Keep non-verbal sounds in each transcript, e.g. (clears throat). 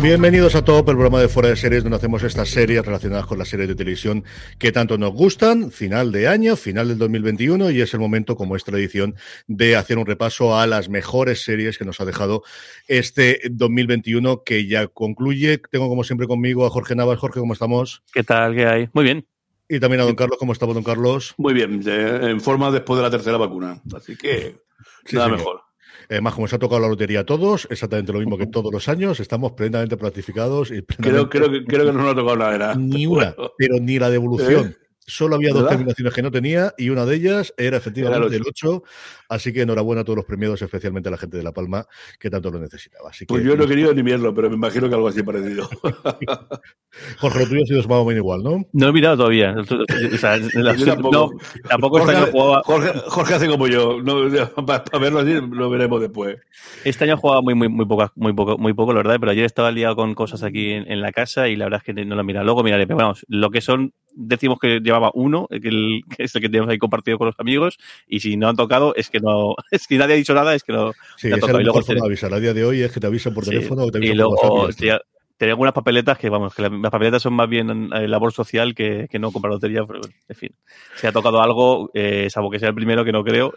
Bienvenidos a Top, el programa de Fuera de Series, donde hacemos estas series relacionadas con las series de televisión que tanto nos gustan. Final de año, final del 2021, y es el momento, como es tradición, de hacer un repaso a las mejores series que nos ha dejado este 2021 que ya concluye. Tengo, como siempre, conmigo a Jorge Navas. Jorge, ¿cómo estamos? ¿Qué tal? ¿Qué hay? Muy bien. Y también a don Carlos. ¿Cómo estamos, don Carlos? Muy bien, en forma después de la tercera vacuna. Así que Sí, nada señor. mejor. Además, como se ha tocado la lotería a todos, exactamente lo mismo que todos los años, estamos plenamente planificados y Creo, plenamente- creo, que, creo que no nos ha tocado nada. era. ni una, pero ni la devolución. (laughs) ¿Eh? Solo había dos terminaciones que no tenía y una de ellas era efectivamente Era el el 8. Así que enhorabuena a todos los premiados, especialmente a la gente de La Palma que tanto lo necesitaba. Así que, Pues yo no he querido ni verlo, pero me imagino que algo así parecido. (laughs) Jorge, lo tuyo ha sido más o menos igual, ¿no? No lo he mirado todavía. O sea, (laughs) la- tampoco. no, tampoco este Jorge, año jugaba. Jorge, Jorge hace como yo. No, para, verlo así lo veremos después. Este año jugaba muy, muy, muy, poca- muy poco, muy poco, la verdad, pero ayer estaba liado con cosas aquí en, en la casa y la verdad es que no lo mira. Luego miraré, pero vamos, lo que son, decimos que uno, que, el- que es el que tenemos ahí compartido con los amigos, y si no han tocado, es que no, (laughs) es que nadie ha dicho nada, es que no. Sí, te ha tocado. la Y luego mejor forma de avisar. A día de hoy es que te avisan por Sí. teléfono o te y avisan por luego WhatsApp. y ya está. tenía, algunas papeletas que, vamos, que la- las papeletas son más bien labor social que, que no comprar lotería, pero en fin. Si ha tocado algo, eh, salvo que sea el primero, que no creo,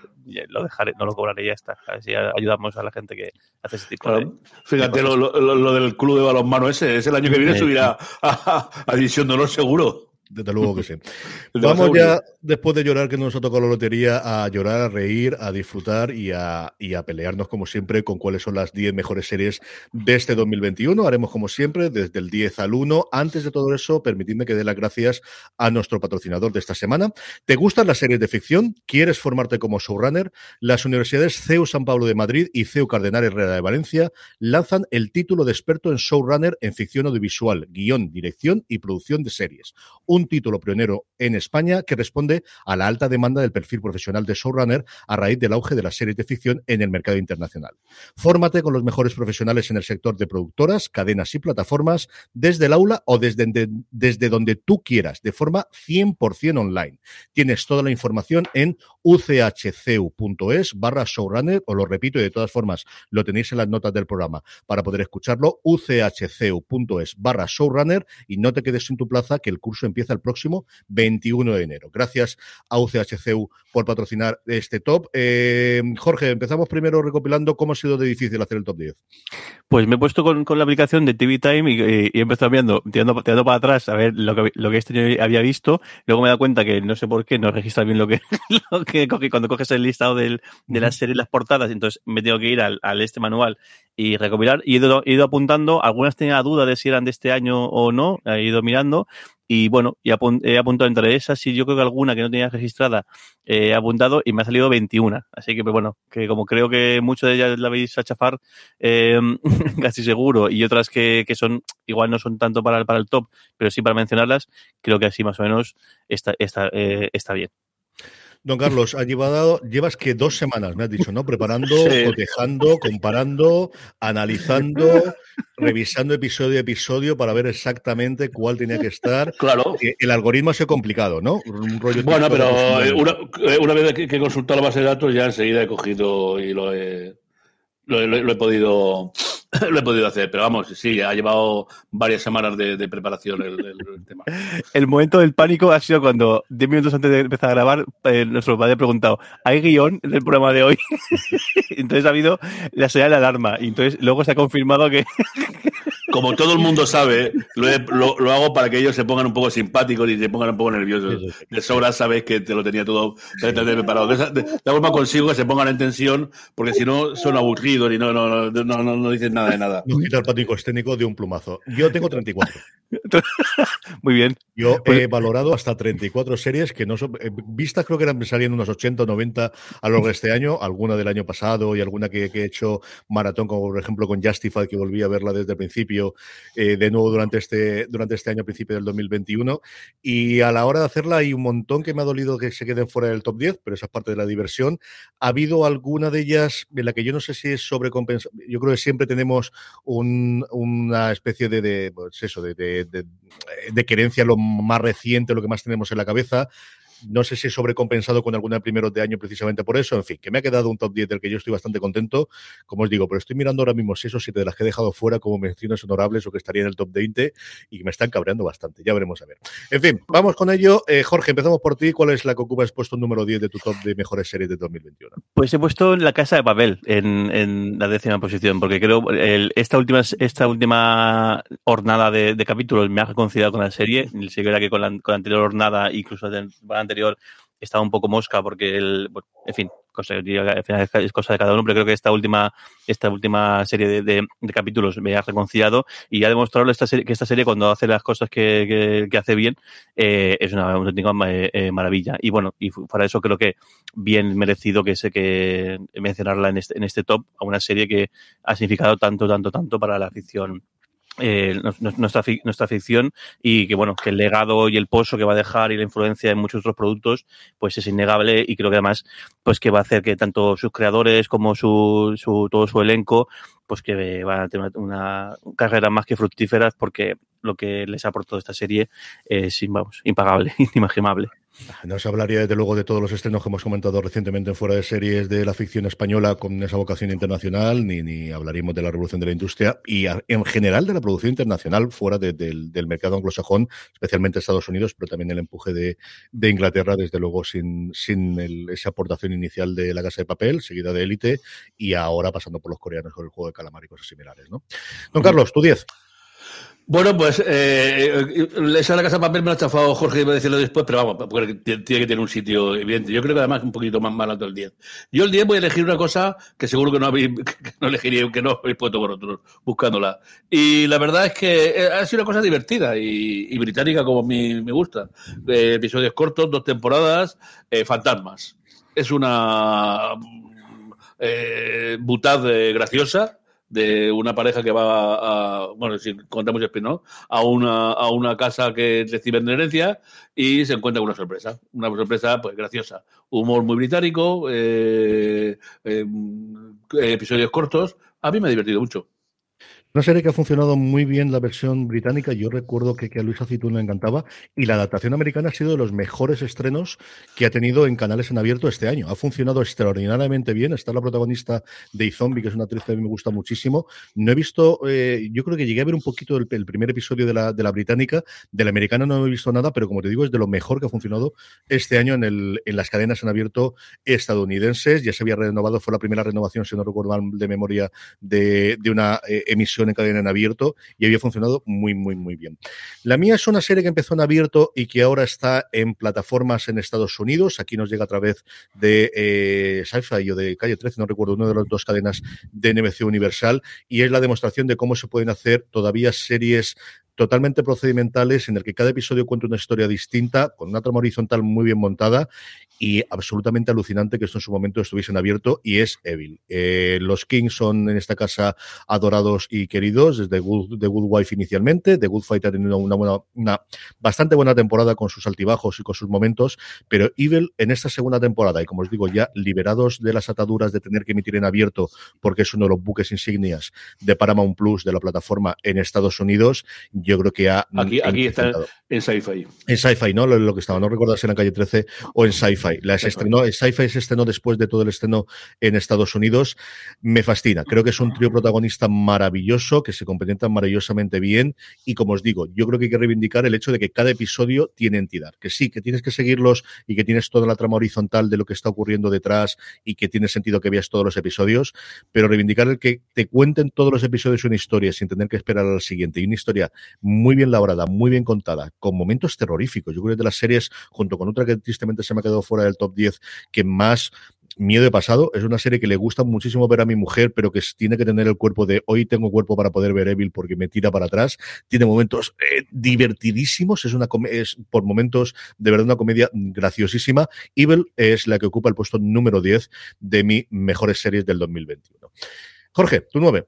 lo dejaré, no lo cobraré y ya está. Así ayudamos a la gente que hace ese tipo de... Claro. Fíjate, lo, lo- lo- lo del club de balonmano ese, es el año que viene Sí. subirá a, a División de Honor seguro. Desde luego que sí. (laughs) Vamos ya, después de llorar que nos ha tocado la lotería, a llorar, a reír, a disfrutar y a, y a pelearnos, como siempre, con cuáles son las 10 mejores series de este 2021. Haremos, como siempre, desde el 10 al 1. Antes de todo eso, permitidme que dé las gracias a nuestro patrocinador de esta semana. ¿Te gustan las series de ficción? ¿Quieres formarte como showrunner? Las universidades CEU San Pablo de Madrid y CEU Cardenal Herrera de Valencia lanzan el título de experto en showrunner en ficción audiovisual, guion, dirección y producción de series un título pionero en España que responde a la alta demanda del perfil profesional de showrunner a raíz del auge de las series de ficción en el mercado internacional. Fórmate con los mejores profesionales en el sector de productoras, cadenas y plataformas desde el aula o desde, de- desde donde tú quieras, de forma 100% online. Tienes toda la información en uchceu.es barra showrunner, os lo repito y de todas formas lo tenéis en las notas del programa para poder escucharlo, uchceu.es barra showrunner y no te quedes sin tu plaza que el curso empieza el próximo 21 de enero. Gracias a UCHCU por patrocinar este top. Eh, Jorge, empezamos primero recopilando cómo ha sido de difícil hacer el top 10. Pues me he puesto con, con la aplicación de TV Time y, y he empezado viendo, tirando, tirando para atrás a ver lo que, lo que este había visto. Luego me he dado cuenta que no sé por qué no registra bien lo que, (laughs) que coge cuando coges el listado del, de las series, las portadas. Entonces me tengo que ir al, al este manual y recopilar. Y he ido, he ido apuntando. Algunas tenía duda de si eran de este año o no. He ido mirando. Y bueno, y apun- he apuntado entre esas y yo creo que alguna que no tenía registrada eh, he apuntado y me ha salido 21. Así que, pues bueno, que como creo que muchas de ellas la veis a chafar, eh, (laughs) casi seguro, y otras que, que son, igual no son tanto para, el- para el top, pero sí para mencionarlas, creo que así más o menos está, está, eh, está bien. Don Carlos, ha llevado, llevas que dos semanas, me has dicho, ¿no? Preparando, cotejando, comparando, analizando, revisando episodio a episodio para ver exactamente cuál tenía que estar. Claro. Eh, El algoritmo ha sido complicado, ¿no? Un rollo Bueno, pero eh, una, eh, una vez que he consultado la base de datos, ya enseguida he cogido y lo he, lo, he- podido (sniffs) lo he podido hacer. Pero vamos, sí, ha llevado varias semanas de, preparación el, el- el tema. (laughs) El momento del pánico ha sido cuando, 10 minutos antes de empezar a grabar, eh, nuestro padre ha preguntado, ¿hay guion del programa de hoy? (laughs) entonces ha habido la señal de alarma. Y entonces luego se ha confirmado que (laughs) Como todo el mundo sabe, lo, he- lo- lo hago para que ellos se pongan un poco simpáticos y se pongan un poco nerviosos. De sobra sabes que te lo tenía todo preparado. De de, de alguna forma consigo que se pongan en tensión, porque si no son aburridos y no, no, no, no, no- no dicen nada de nada. Nos quita el pánico escénico de un plumazo. Yo tengo 34. (laughs) Muy bien. Yo Pues- he valorado hasta 34 series que no son. eh, Vistas creo que eran salían unos 80 o 90 a lo largo de este año, alguna del año pasado y alguna que, que he hecho maratón, como por ejemplo con Justified, que volví a verla desde el principio, eh, de nuevo durante este, durante este año, principio del 2021. Y a la hora de hacerla hay un montón que me ha dolido que se queden fuera del top 10, pero esa es parte de la diversión. Ha habido alguna de ellas en la que yo no sé si es sobrecompensada. Yo creo que siempre tenemos un- una especie de, de, pues eso, de, de- de- de querencia lo más reciente, lo que más tenemos en la cabeza. No sé si es sobrecompensado con alguna de primeros de año precisamente por eso. En fin, que me ha quedado un top 10 del que yo estoy bastante contento. Como os digo, pero estoy mirando ahora mismo 6 o 7 de las que he dejado fuera como menciones honorables o que estarían en el top 20 y me están cabreando bastante. Ya veremos a ver. En fin, vamos con ello. Eh, Jorge, empezamos por ti. ¿Cuál es la que ocupa expuesto número 10 de tu top de mejores series de 2021? Pues he puesto La Casa de Papel en, la décima posición, porque creo el, esta última esta última hornada de, de capítulos me ha reconciliado con la serie. Sí que era que con la, anterior hornada, incluso temporada anterior, estaba un poco mosca porque el, bueno, en fin, cosa, es cosa de cada uno, pero creo que esta última, esta última serie de, de, capítulos me ha reconciliado y ha demostrado esta serie, que esta serie cuando hace las cosas que, que, hace bien eh, es una auténtica eh, maravilla. Y bueno, y para eso creo que bien merecido que sé que mencionarla en este, en este top a una serie que ha significado tanto, tanto, tanto para la ficción eh, nuestra, nuestra ficción y que bueno, que el legado y el pozo que va a dejar y la influencia en muchos otros productos, pues es innegable y creo que además, pues que va a hacer que tanto sus creadores como su, su todo su elenco, pues que van a tener una, una carrera más que fructíferas porque lo que les ha aportado esta serie es, vamos, impagable, (laughs) inimaginable. No se hablaría desde luego de todos los estrenos que hemos comentado recientemente en fuera de series de la ficción española con esa vocación internacional, ni, ni hablaríamos de la revolución de la industria y a, en general de la producción internacional fuera de, de, del mercado anglosajón, especialmente Estados Unidos, pero también el empuje de, de Inglaterra, desde luego sin, sin el, esa aportación inicial de La Casa de Papel, seguida de Élite y ahora pasando por los coreanos con el juego de calamar y cosas similares. ¿no? Don Carlos, tu 10. Bueno, pues eh, esa la casa de papel me lo ha chafado Jorge, iba a decirlo después, pero vamos, porque tiene que tener un sitio evidente. Yo creo que además un poquito más, alto el 10. Yo el 10 voy a elegir una cosa que seguro que no habéis, (laughs) que no elegiría, que no habéis puesto vosotros buscándola. Y la verdad es que ha sido una cosa divertida y, y británica como me, me gusta. Eh, episodios cortos, dos temporadas, eh, fantasmas. Es una eh, butad graciosa de una pareja que va a, bueno, si contamos spin ¿no? a una a una casa que reciben de herencia y se encuentra con una sorpresa, una sorpresa pues graciosa, humor muy británico, eh, eh, episodios cortos, a mí me ha divertido mucho. Una serie que ha funcionado muy bien la versión británica. Yo recuerdo que, que a Luis Acitún le encantaba. Y la adaptación americana ha sido de los mejores estrenos que ha tenido en canales en abierto este año. Ha funcionado extraordinariamente bien. Está la protagonista de Zombie, que es una actriz que a mí me gusta muchísimo. No he visto, eh, yo creo que llegué a ver un poquito el, primer episodio de la, de la, británica. De la americana no he visto nada, pero como te digo, es de lo mejor que ha funcionado este año en, el, en las cadenas en abierto estadounidenses. Ya se había renovado, fue la primera renovación, si no recuerdo mal de memoria, de, de una eh, emisión en cadena en abierto y había funcionado muy, muy, muy bien. La mía es una serie que empezó en abierto y que ahora está en plataformas en Estados Unidos. Aquí nos llega a través de eh, Sci-Fi o de Calle 13, no recuerdo, una de las dos cadenas de NBC Universal y es la demostración de cómo se pueden hacer todavía series totalmente procedimentales en el que cada episodio cuenta una historia distinta, con una trama horizontal muy bien montada y absolutamente alucinante que esto en su momento estuviese en abierto y es Evil. Eh, los Kings son en esta casa adorados y queridos desde Good, The Good Wife inicialmente. The Good Fight ha tenido una, buena, una bastante buena temporada con sus altibajos y con sus momentos, pero Evil en esta segunda temporada, y como os digo, ya liberados de las ataduras de tener que emitir en abierto, porque es uno de los buques insignias de Paramount Plus de la plataforma en Estados Unidos, yo creo que ha. Aquí, aquí está en Sci-Fi. En Sci-Fi, ¿no? Lo, lo, que estaba, no recuerdo si en la calle 13 o en Sci-Fi. Estrenó, Sci-Fi se estrenó después de todo el estreno en Estados Unidos. Me fascina. Creo que es un trío protagonista maravilloso, que se complementan maravillosamente bien. Y como os digo, yo creo que hay que reivindicar el hecho de que cada episodio tiene entidad. Que sí, que tienes que seguirlos y que tienes toda la trama horizontal de lo que está ocurriendo detrás y que tiene sentido que veas todos los episodios, pero reivindicar el que te cuenten todos los episodios una historia sin tener que esperar al siguiente. Y una historia muy bien labrada, muy bien contada, con momentos terroríficos. Yo creo que de las series, junto con otra que tristemente se me ha quedado fuera del top 10, que más miedo he pasado. Es una serie que le gusta muchísimo ver a mi mujer, pero que tiene que tener el cuerpo de hoy tengo cuerpo para poder ver Evil porque me tira para atrás. Tiene momentos eh, divertidísimos, es una es por momentos de verdad una comedia graciosísima. Evil es la que ocupa el puesto número 10 de mis mejores series del 2021. Jorge, tu nueve.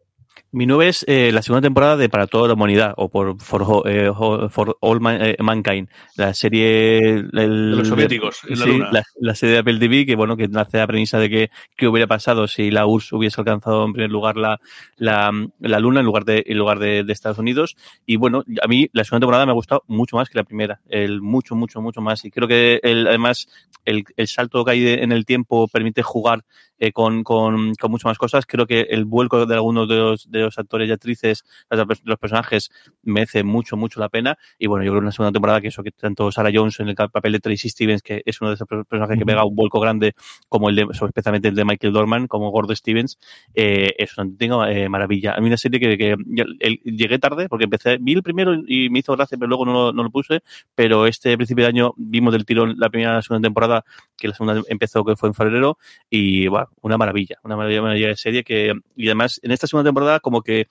Mi nueve es eh, la segunda temporada de Para toda la humanidad, o por For, eh, for All Man, eh, Mankind, la serie... El, de los soviéticos, sí, la, la, serie de Apple TV, que bueno, que nace la premisa de que qué hubiera pasado si la URSS hubiese alcanzado en primer lugar la, la, la Luna en lugar, de, en lugar de, de, Estados Unidos. Y bueno, a mí la segunda temporada me ha gustado mucho más que la primera, el mucho, mucho, mucho más. Y creo que el, además el, el salto que hay en el tiempo permite jugar eh, con, con, con muchas más cosas. Creo que el vuelco de algunos de los, de los actores y actrices, de los personajes, merece mucho, mucho la pena. Y bueno, yo creo que una segunda temporada que eso, que tanto Sarah Jones en el papel de Tracy Stevens, que es uno de esos personajes que pega un vuelco grande, como el de, especialmente el de Michael Dorman, como Gordo Stevens, eh, es una tengo, eh, maravilla. A mí una serie que, que el, llegué tarde, porque empecé, vi el primero y me hizo gracia, pero luego no, no lo puse, pero este principio de año vimos del tirón la primera la segunda temporada, que la segunda empezó que fue en febrero, y bueno, una maravilla, una maravilla, maravilla de serie que, y además en esta segunda temporada como que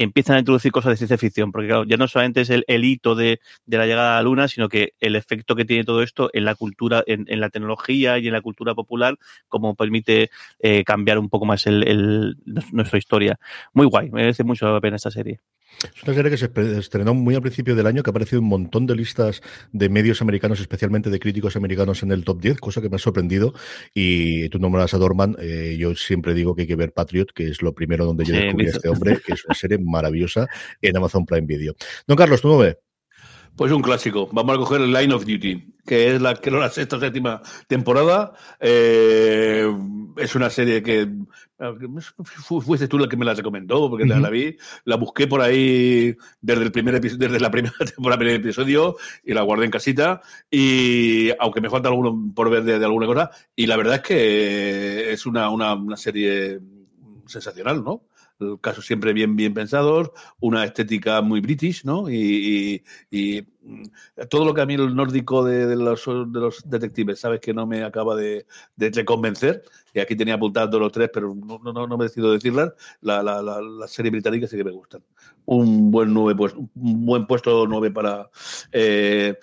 empiezan a introducir cosas de ciencia ficción, porque claro, ya no solamente es el, el hito de, de, la llegada a la Luna, sino que el efecto que tiene todo esto en la cultura, en, la tecnología y en la cultura popular, como permite eh, cambiar un poco más el, el, nuestra historia. Muy guay, merece mucho la pena esta serie. Es una serie que se estrenó muy al principio del año, que ha aparecido un montón de listas de medios americanos, especialmente de críticos americanos en el top 10, cosa que me ha sorprendido. Y tú nombras a Dorman, eh, yo siempre digo que hay que ver Patriot, que es lo primero donde yo descubrí a este hombre, que es una serie (laughs) maravillosa en Amazon Prime Video. Don Carlos, ¿tú no ves? Pues un clásico. Vamos a coger el Line of Duty, que es la, que la sexta o séptima temporada. Eh, es una serie que fuiste tú la que me la recomendó, porque uh -huh. la, vi. La busqué por ahí desde el primer desde la primera (laughs) temporada, primer episodio, y la guardé en casita. Y aunque me falta alguno por ver de, de alguna cosa, y la verdad es que es una, una, una serie sensacional, ¿no? Casos siempre bien, bien pensados, una estética muy british, ¿no? Y, y, y todo lo que a mí el nórdico de, los, de los detectives, sabes que no me acaba de, de, convencer, y aquí tenía apuntados los tres, pero no, no, no me decido decirlas, la, la, la, la, serie británica sí que me gustan. Un buen nueve puesto, un buen puesto nueve para eh,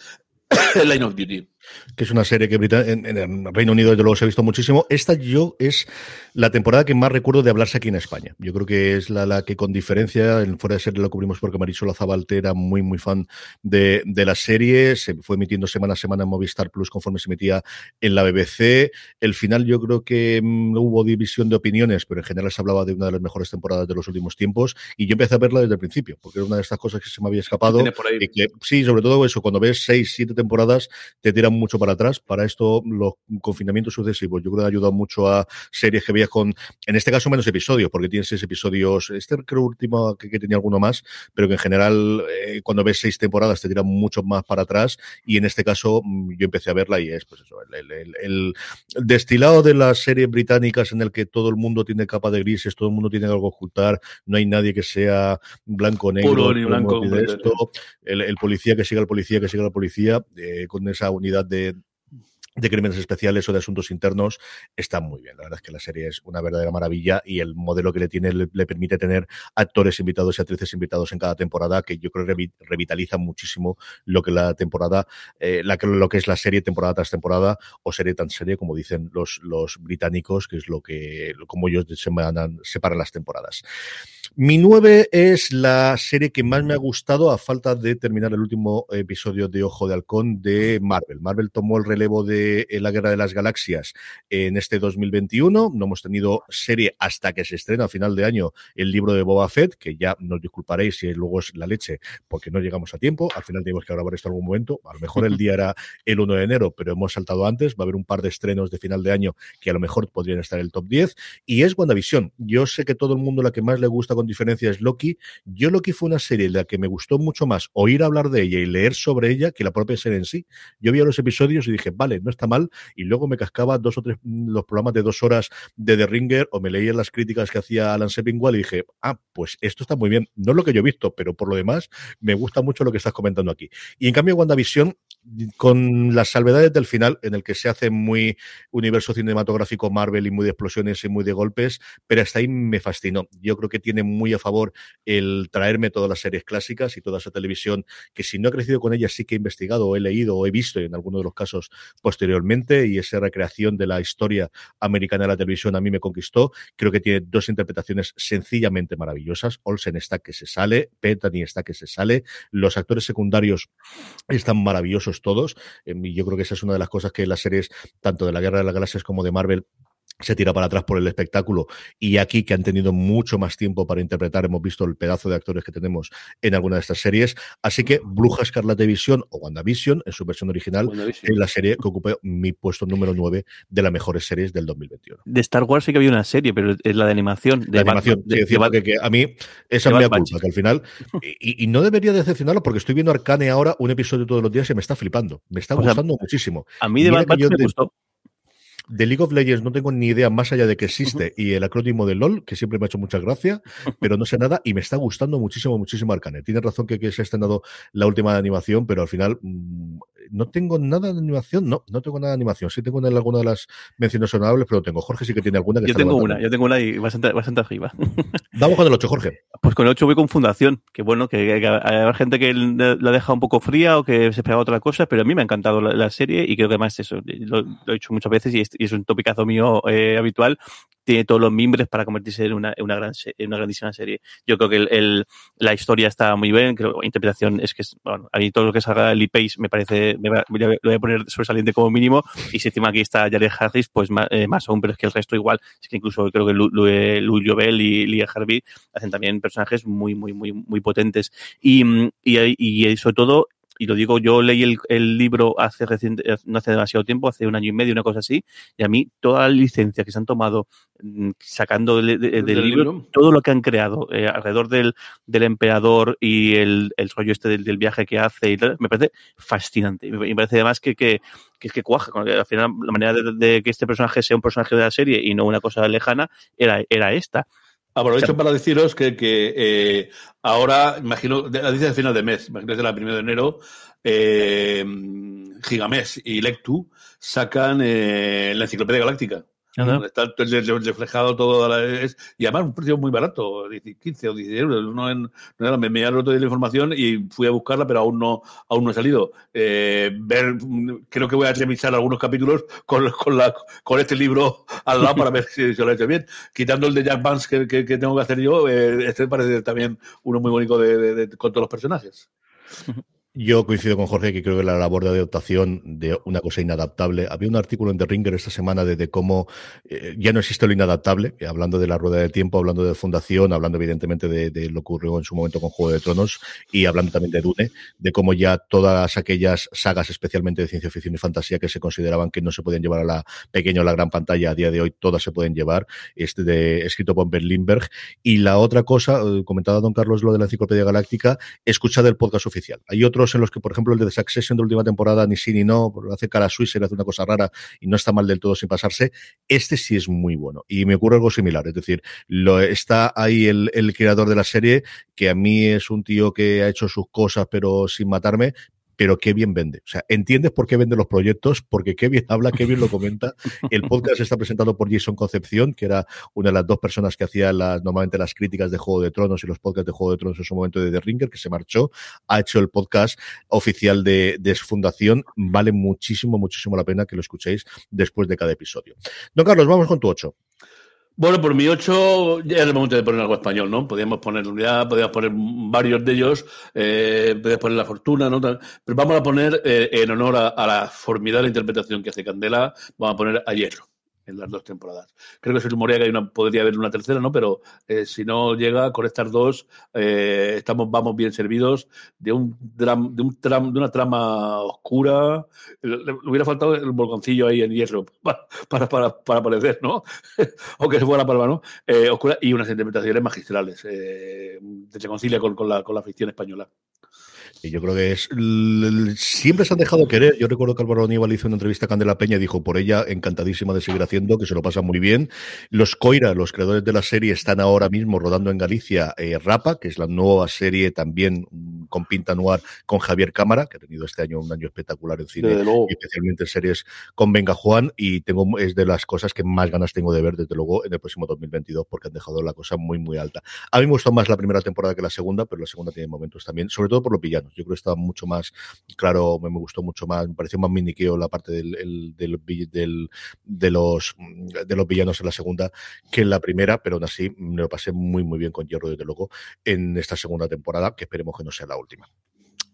(coughs) Line of Duty que es una serie que en, en, Reino Unido desde luego se ha visto muchísimo. Esta yo es la temporada que más recuerdo de hablarse aquí en España. Yo creo que es la, la que con diferencia, en fuera de serie lo cubrimos porque Marisol Azabalte era muy, muy fan de, de, la serie, se fue emitiendo semana a semana en Movistar Plus conforme se emitía en la BBC. El final yo creo que no hubo división de opiniones, pero en general se hablaba de una de las mejores temporadas de los últimos tiempos y yo empecé a verla desde el principio, porque era una de estas cosas que se me había escapado. Y que, sí, sobre todo eso, cuando ves seis, siete temporadas, te tiran mucho para atrás. Para esto, los confinamientos sucesivos, yo creo que han ayudado mucho a series que veías con, en este caso, menos episodios, porque tienes seis episodios. Este creo último que, que tenía alguno más, pero que en general, eh, cuando ves seis temporadas, te tiran mucho más para atrás. Y en este caso, mm, yo empecé a verla y es, pues eso, el, el, el, el destilado de las series británicas en el que todo el mundo tiene capa de grises, todo el mundo tiene algo que ocultar, no hay nadie que sea blanco negro. Puro ni blanco. Esto, el, el, policía que siga al policía, que siga al policía, eh, con esa unidad de, crímenes especiales o de asuntos internos está muy bien. La verdad es que la serie es una verdadera maravilla y el modelo que le tiene le, permite tener actores invitados y actrices invitados en cada temporada que yo creo que revitaliza muchísimo lo que la temporada, eh, la, lo que es la serie temporada tras temporada o serie tan serie como dicen los, los británicos, que es lo que, como ellos separan las temporadas. Mi nueve es la serie que más me ha gustado a falta de terminar el último episodio de Ojo de Halcón de Marvel. Marvel tomó el relevo de La Guerra de las Galaxias en este 2021. No hemos tenido serie hasta que se estrena a final de año el libro de Boba Fett, que ya nos disculparéis si luego es la leche porque no llegamos a tiempo. Al final tenemos que grabar esto en algún momento. A lo mejor el día era el 1 de enero, pero hemos saltado antes. Va a haber un par de estrenos de final de año que a lo mejor podrían estar en el top 10. Y es WandaVision. Yo sé que todo el mundo la que más le gusta con diferencia es Loki. Yo Loki fue una serie en la que me gustó mucho más oír hablar de ella y leer sobre ella que la propia serie en sí. Yo vi los episodios y dije, vale, no está mal, y luego me cascaba dos o tres mm, los programas de dos horas de The Ringer o me leía las críticas que hacía Alan Sepinwall y dije, ah, pues esto está muy bien. No es lo que yo he visto, pero por lo demás me gusta mucho lo que estás comentando aquí. Y en cambio, WandaVision, con las salvedades del final, en el que se hace muy universo cinematográfico Marvel y muy de explosiones y muy de golpes, pero hasta ahí me fascinó. Yo creo que tiene muy a favor el traerme todas las series clásicas y toda esa televisión que si no he crecido con ella sí que he investigado o he leído o he visto en algunos de los casos posteriormente y esa recreación de la historia americana de la televisión a mí me conquistó. Creo que tiene dos interpretaciones sencillamente maravillosas. Olsen está que se sale, Petani está que se sale, los actores secundarios están maravillosos todos y yo creo que esa es una de las cosas que las series tanto de la Guerra de las Galaxias como de Marvel se tira para atrás por el espectáculo y aquí que han tenido mucho más tiempo para interpretar, hemos visto el pedazo de actores que tenemos en alguna de estas series, así que Bruja Escarlata Visión o WandaVision en su versión original es la serie que ocupó mi puesto número 9 de las mejores series del 2021. De Star Wars sí que había una serie, pero es la de animación. De la animación, sí, que, a mí esa me culpa, que al final, (laughs) y, no debería decepcionarlo porque estoy viendo Arcane ahora un episodio todos los días y me está flipando, me está gustando muchísimo. A mí de Bad me gustó de League of Legends no tengo ni idea más allá de que existe y el acrónimo de LOL, que siempre me ha hecho mucha gracia, (laughs) pero no sé nada y me está gustando muchísimo, muchísimo Arcane. Tienes razón que, que se ha estrenado la última animación, pero al final mm, no tengo nada de animación, no, no tengo nada de animación. Sí tengo en alguna de las menciones honorables, pero tengo. Jorge sí que tiene alguna que Yo tengo una, yo tengo una y bastante, bastante arriba. (laughs) Vamos con el 8, Jorge. Pues con el 8 voy con Fundación, que bueno, que, hay gente que la deja un poco fría o que se esperaba otra cosa, pero a mí me ha encantado la, serie y creo que además eso, lo, he hecho muchas veces y es, un topicazo mío eh, habitual, tiene todos los mimbres para convertirse en una, una, gran, una grandísima serie. Yo creo que el, la historia está muy bien, creo que la interpretación es que, bueno, a mí todo lo que salga el pace me parece, me, lo voy a poner sobresaliente como mínimo, y si encima aquí está Jared Harris, pues eh, más, aún, pero es que el resto igual, incluso creo que Louis Jovel y Lia Harvey hacen también personajes muy, muy, muy, muy potentes. Y, y, y sobre todo, y lo digo, yo leí el, el, libro hace reciente, no hace demasiado tiempo, hace un año y medio, una cosa así, y a mí toda la licencia que se han tomado mm, sacando del libro, todo lo que han creado eh, alrededor del, del, emperador y el, el rollo este del, viaje que hace, y me parece fascinante. Me parece además que, que, que, que cuaja, al final la manera de, de, que este personaje sea un personaje de la serie y no una cosa lejana era, era esta. Aprovecho para deciros que, que eh, ahora, imagino, dice al final de mes, imagino desde la primera de enero, eh, Gigamés y Lectu sacan eh, la Enciclopedia Galáctica. Está reflejado todo. y además un precio muy barato, 15 o 16 euros. No, en, no me, me el otro día la información y fui a buscarla, pero aún no, aún no he salido. Eh, ver, creo que voy a revisar algunos capítulos con, con, la, con este libro al lado para ver si, lo he hecho bien. Quitando el de Jack Vance que, que, tengo que hacer yo, eh, este parece también uno muy bonito de, con todos los personajes. (laughs) Yo coincido con Jorge que creo que la labor de adaptación de una cosa inadaptable. Había un artículo en The Ringer esta semana de, cómo eh, ya no existe lo inadaptable, eh, hablando de la rueda de tiempo, hablando de fundación, hablando evidentemente de, lo que ocurrió en su momento con Juego de Tronos y hablando también de Dune, de cómo ya todas aquellas sagas, especialmente de ciencia ficción y fantasía, que se consideraban que no se podían llevar a la pequeña o la gran pantalla, a día de hoy todas se pueden llevar, este de, escrito por Ben. Y la otra cosa, eh, comentaba don Carlos lo de la Enciclopedia Galáctica, escuchar el podcast oficial. Hay otros en los que, por ejemplo, el de Succession de última temporada, ni sí ni no, hace cara Swisher, hace una cosa rara y no está mal del todo sin pasarse. Este sí es muy bueno. Y me ocurre algo similar. Es decir, lo, está ahí el, el creador de la serie, que a mí es un tío que ha hecho sus cosas, pero sin matarme, pero qué bien vende. O sea, entiendes por qué vende los proyectos, porque qué bien (laughs) habla, qué bien lo comenta. El podcast está presentado por Jason Concepción, que era una de las dos personas que hacía las, normalmente las críticas de Juego de Tronos y los podcasts de Juego de Tronos en su momento de The Ringer, que se marchó, ha hecho el podcast oficial de, de su fundación. Vale muchísimo, muchísimo la pena que lo escuchéis después de cada episodio. Don Carlos, vamos con tu 8. Bueno, por mi 8 ya es el momento de poner algo español, ¿no? Podríamos poner unidad, podríamos poner varios de ellos, eh, poner la fortuna, ¿no? Pero vamos a poner, eh, en honor a, a, la formidable interpretación que hace Candela, vamos a poner a Hierro en las dos temporadas. Creo que se rumorea que hay una, podría haber una tercera, ¿no? Pero eh, si no llega con estas dos, eh, estamos, vamos bien servidos de un dram, de un tram, de una trama oscura. Le, le, hubiera faltado el volcancillo ahí en hierro (laughs) para, para, para, para aparecer, ¿no? (laughs) Aunque fuera la palma, ¿no? Eh, oscura y unas interpretaciones magistrales. Eh, se concilia con, con, la, con la ficción española. Y yo creo que es. Siempre se han dejado querer. Yo recuerdo que Álvaro Aníbal hizo una entrevista a Candela Peña y dijo por ella encantadísima de seguir haciendo, que se lo pasa muy bien. Los Coira, los creadores de la serie, están ahora mismo rodando en Galicia eh, Rapa, que es la nueva serie también con pinta noir con Javier Cámara, que ha tenido este año un año espectacular en cine, y especialmente en series con Venga Juan. Y tengo es de las cosas que más ganas tengo de ver, desde luego, en el próximo 2022, porque han dejado la cosa muy, muy alta. A mí me gustó más la primera temporada que la segunda, pero la segunda tiene momentos también, sobre todo por los villanos. Yo creo que estaba mucho más claro, me, gustó mucho más, me pareció más miniqueo la parte del, el, del, del, de, los, de los villanos en la segunda que en la primera, pero aún así me lo pasé muy, muy bien con Hierro, desde luego, en esta segunda temporada, que esperemos que no sea la última.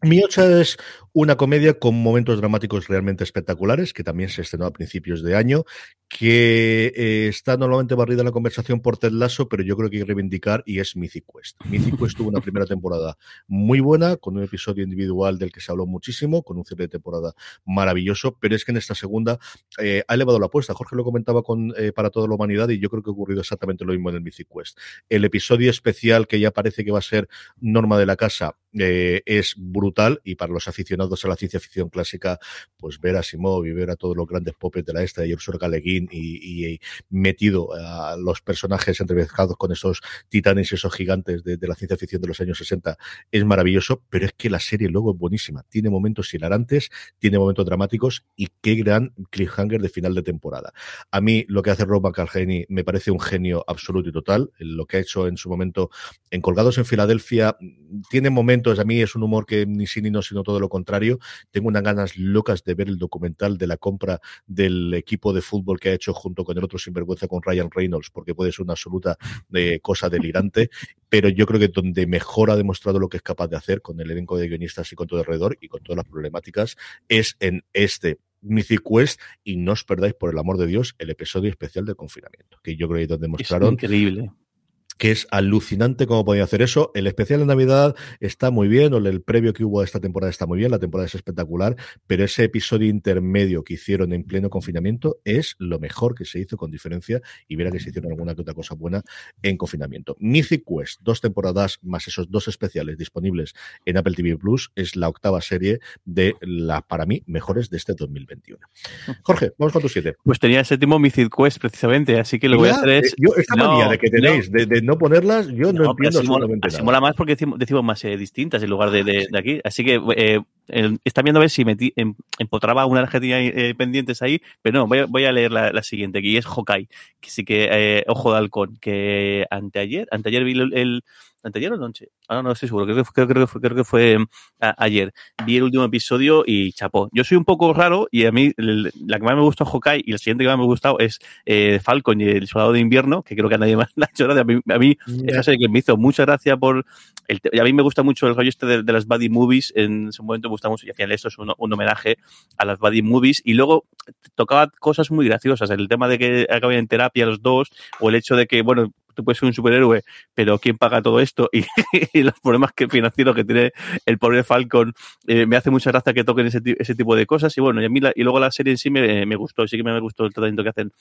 Mi 8 es una comedia con momentos dramáticos realmente espectaculares, que también se estrenó a principios de año, que eh, está normalmente barrida en la conversación por Ted Lasso, pero yo creo que hay que reivindicar y es Mythic Quest. Mythic Quest tuvo una (laughs) primera temporada muy buena, con un episodio individual del que se habló muchísimo, con un cierre de temporada maravilloso, pero es que en esta segunda eh, ha elevado la apuesta. Jorge lo comentaba con eh, para toda la humanidad y yo creo que ha ocurrido exactamente lo mismo en el Mythic Quest. El episodio especial que ya parece que va a ser norma de la casa es brutal y para los aficionados a la ciencia ficción clásica, pues ver a Simov y ver a todos los grandes popes de la esta y Ursula Guin y, y, metido a los personajes entrevistados con esos titanes y esos gigantes de, de, la ciencia ficción de los años 60 es maravilloso, pero es que la serie luego es buenísima. Tiene momentos hilarantes, tiene momentos dramáticos y qué gran cliffhanger de final de temporada. A mí lo que hace Rob McElhenney me parece un genio absoluto y total. Lo que ha hecho en su momento en Colgados en Filadelfia tiene momentos a mí es un humor que ni sí ni no, sino todo lo contrario. Tengo unas ganas locas de ver el documental de la compra del equipo de fútbol que ha hecho junto con el otro sinvergüenza con Ryan Reynolds, porque puede ser una absoluta eh, cosa delirante. Pero yo creo que donde mejor ha demostrado lo que es capaz de hacer con el elenco de guionistas y con todo alrededor y con todas las problemáticas es en este Mythic Quest y no os perdáis por el amor de Dios el episodio especial del confinamiento, que yo creo que es donde mostraron es increíble que es alucinante cómo podía hacer eso. El especial de Navidad está muy bien, o el previo que hubo a esta temporada está muy bien, la temporada es espectacular, pero ese episodio intermedio que hicieron en pleno confinamiento es lo mejor que se hizo con diferencia y verá que se hicieron alguna que otra cosa buena en confinamiento. Mythic Quest, dos temporadas más esos dos especiales disponibles en Apple TV Plus, es la octava serie de las, para mí, mejores de este 2021. (laughs) Jorge, vamos con tu siete. Pues tenía el séptimo Mythic Quest precisamente, así que lo voy a hacer es... Yo, esta no, manía de que tenéis no. de, de no ponerlas, yo no, no entiendo así mola, así mola más porque decimos, decimos más eh, distintas en lugar de, de, de aquí. Así que eh, está viendo a ver si metí, em, empotraba una Argentina eh, pendientes ahí, pero no, voy a, voy a leer la, la, siguiente, que es Hawkeye, que sí que, eh, ojo de halcón, que anteayer, anteayer vi el, el anteayer o noche, ahora no estoy seguro, creo que, creo, creo que fue, creo que fue a, ayer. Vi el último episodio y chapó. Yo soy un poco raro y a mí el, la que más me gustó es Hawkeye y la siguiente que más me ha gustado es eh, Falcon y el Soldado de Invierno, que creo que a nadie más (laughs) le ha hecho gracia. A mí, a mí yeah. esa serie que me hizo mucha gracia por... El, y a mí me gusta mucho el rollo este de, de las buddy movies, en su momento me gusta mucho y al final esto es un, un homenaje a las buddy movies y luego tocaba cosas muy graciosas, el tema de que acaben en terapia los dos o el hecho de que, bueno, tú puedes ser un superhéroe, pero ¿quién paga todo esto? (laughs) Y, los problemas que, financieros que tiene el pobre Falcon, eh, me hace mucha gracia que toquen ese, ese, tipo de cosas. Y bueno, y, a mí y luego la serie en sí me, me gustó, sí que me gustó el tratamiento que hacen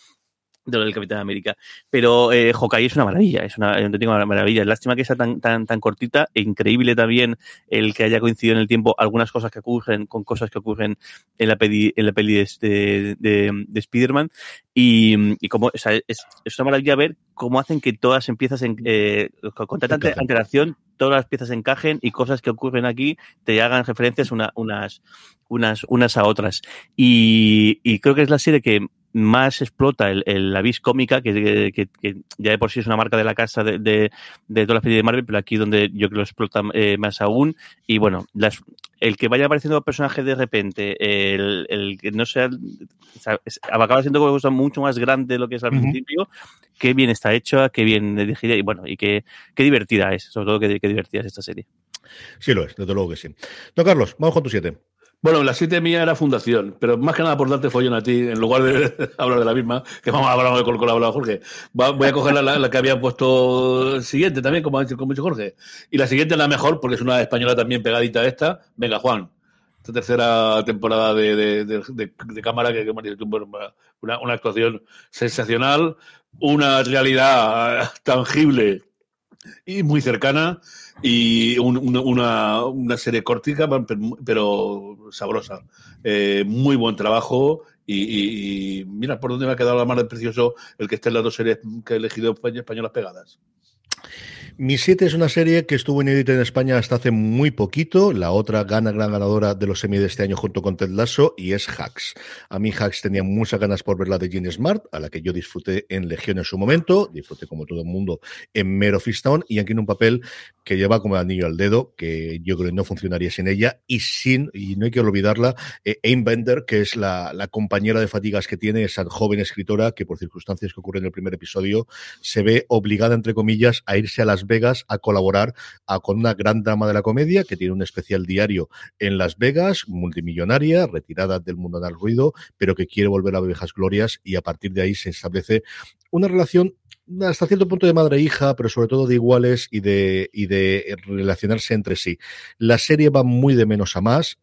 de lo del Capitán América. Pero eh, Hawkeye es una maravilla, es una auténtica maravilla. Lástima que sea tan, tan, tan cortita e increíble también el que haya coincidido en el tiempo algunas cosas que ocurren con cosas que ocurren en la peli, en la peli de, de, de, Spider-Man. Y, y como, o sea, es, es, una maravilla ver cómo hacen que todas empiezas en, eh, con tanta antelación, todas las piezas encajen y cosas que ocurren aquí te hagan referencias una, unas, unas, unas a otras. Y, y creo que es la serie que más explota el, el la vis cómica, que, que, que, ya de por sí es una marca de la casa de, de, de todas las películas de Marvel, pero aquí donde yo creo que lo explota eh, más aún. Y bueno, las, el que vaya apareciendo personajes de repente, el, el que no sea, acaba siendo cosa mucho más grande de lo que es al uh -huh. principio, qué bien está hecha, qué bien dirigida y bueno, y qué, qué divertida es, sobre todo qué, qué divertida es esta serie. Sí lo es, desde luego que sí. Don Carlos, vamos con tu siete. Bueno, la siete mía era fundación, pero más que nada por darte follón a ti, en lugar de (laughs) hablar de la misma, que vamos a hablar de con hablado Jorge. voy a coger la, que había puesto siguiente también, como ha dicho, como ha Jorge. Y la siguiente es la mejor, porque es una española también pegadita a esta. Venga, Juan. Esta tercera temporada de, de, de, cámara, que, que una, una actuación sensacional, una realidad tangible y muy cercana y un, una, una, serie cortica pero sabrosa. Eh, muy buen trabajo y, y, mira por dónde me ha quedado la mar de precioso el que esté en las dos series que he elegido españolas pegadas mi 7 es una serie que estuvo inédita en España hasta hace muy poquito. La otra gana gran ganadora de los semi de este año junto con Ted Lasso y es Hacks. A mí Hacks tenía muchas ganas por ver la de Gene Smart, a la que yo disfruté en Legión en su momento, disfruté como todo el mundo en Mero Fistown y aquí en un papel que lleva como anillo al dedo, que yo creo que no funcionaría sin ella y sin, y no hay que olvidarla, eh, Aim Bender, que es la, la compañera de fatigas que tiene esa joven escritora que por circunstancias que ocurren en el primer episodio se ve obligada, entre comillas, a irse a las Vegas a colaborar a, con una gran dama de la comedia que tiene un especial diario en Las Vegas, multimillonaria, retirada del mundo del ruido, pero que quiere volver a viejas glorias y a partir de ahí se establece una relación hasta cierto punto de madre e hija, pero sobre todo de iguales y de, y de relacionarse entre sí. La serie va muy de menos a más.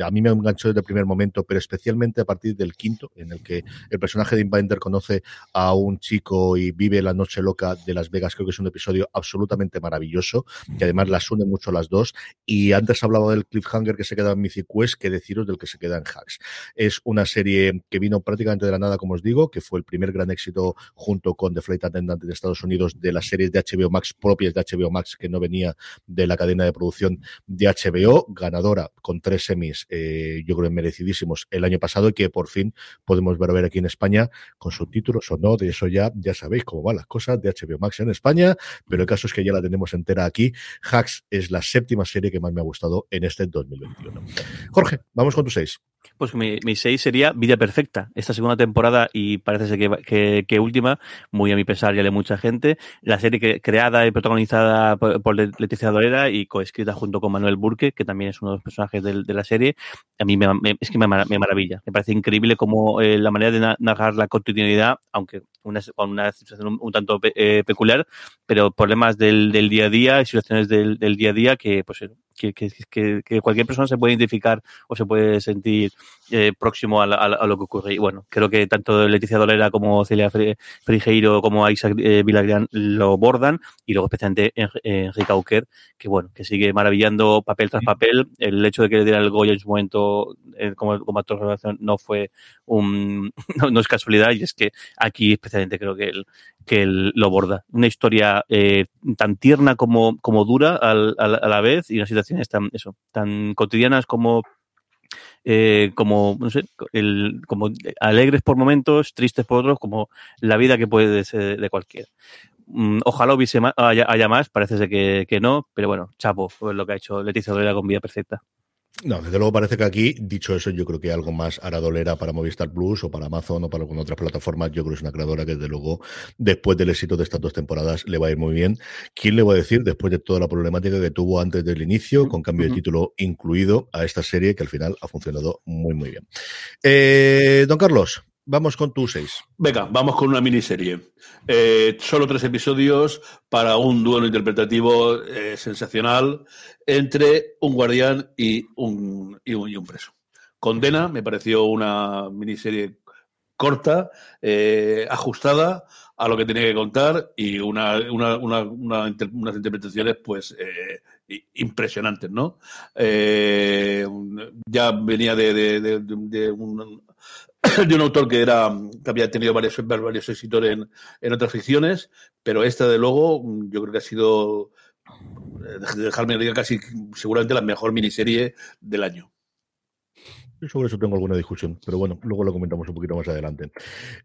A mí me enganchó desde el primer momento, pero especialmente a partir del quinto, en el que el personaje de Inbinder conoce a un chico y vive la noche loca de Las Vegas. Creo que es un episodio absolutamente maravilloso, que además las une mucho las dos. Y antes hablaba del cliffhanger que se queda en Mythic Quest, que deciros del que se queda en Hacks. Es una serie que vino prácticamente de la nada, como os digo, que fue el primer gran éxito junto con The Flight Attendant de Estados Unidos de las series de HBO Max propias de HBO Max que no venía de la cadena de producción de HBO, ganadora con tres semis, eh, yo creo merecidísimos el año pasado y que por fin podemos ver, ver aquí en España con subtítulos o no, de eso ya, ya sabéis cómo van las cosas de HBO Max en España, pero el caso es que ya la tenemos entera aquí. Hacks es la séptima serie que más me ha gustado en este 2021. Jorge, vamos con tu seis. Pues mi, mi seis sería Vida Perfecta, esta segunda temporada y parece ser que, que, que, última, muy a mi pesar ya de mucha gente. La serie que, creada y protagonizada por, por Leticia Dolera y coescrita junto con Manuel Burke, que también es uno de los personajes de, de la serie, a mí me, me, es que me, me, maravilla. Me parece increíble como eh, la manera de narrar la cotidianidad, aunque una, con una situación un, un tanto pe, eh, peculiar, pero problemas del, del, día a día y situaciones del, del día a día que, pues, que, que, que, cualquier persona se puede identificar o se puede sentir eh, próximo a, a, a, lo que ocurre. Y bueno, creo que tanto Leticia Dolera como Celia Frigeiro como Isaac eh, Vilagran lo bordan y luego especialmente Enrique Auker, que bueno, que sigue maravillando papel tras papel. El hecho de que le diera el Goya en su momento eh, como, como actor de revelación no fue un, (laughs) no, no, es casualidad y es que aquí especialmente creo que él, que él lo borda. Una historia eh, tan tierna como, como dura al, al, a la vez y unas tan, eso, tan cotidianas como eh, como, no sé, el, como alegres por momentos, tristes por otros, como la vida que puede ser de cualquiera. Mm, ojalá hubiese más, haya, haya, más, parece que, que no, pero bueno, chapo, fue lo que ha hecho Leticia Dolera con Vida Perfecta. No, desde luego parece que aquí, dicho eso, yo creo que algo más hará dolera para Movistar Plus o para Amazon o para alguna otra plataforma. Yo creo que es una creadora que, desde luego, después del éxito de estas dos temporadas, le va a ir muy bien. ¿Quién le va a decir, después de toda la problemática que tuvo antes del inicio, con cambio de título incluido, a esta serie que al final ha funcionado muy, muy bien? Eh, don Carlos, Vamos con tu seis. Venga, vamos con una miniserie. Eh, solo tres episodios para un duelo interpretativo eh, sensacional entre un guardián y un, y un, y un preso. Condena me pareció una miniserie corta, eh, ajustada a lo que tenía que contar y una, una, una, unas interpretaciones pues eh, impresionantes, ¿no? Eh, ya venía de, de, un, (coughs) de un autor que era que había tenido varios, varios éxitos en, en otras ficciones, pero esta de luego yo creo que ha sido dejarme diga casi seguramente la mejor miniserie del año sobre eso tengo alguna discusión, pero bueno, luego lo comentamos un poquito más adelante.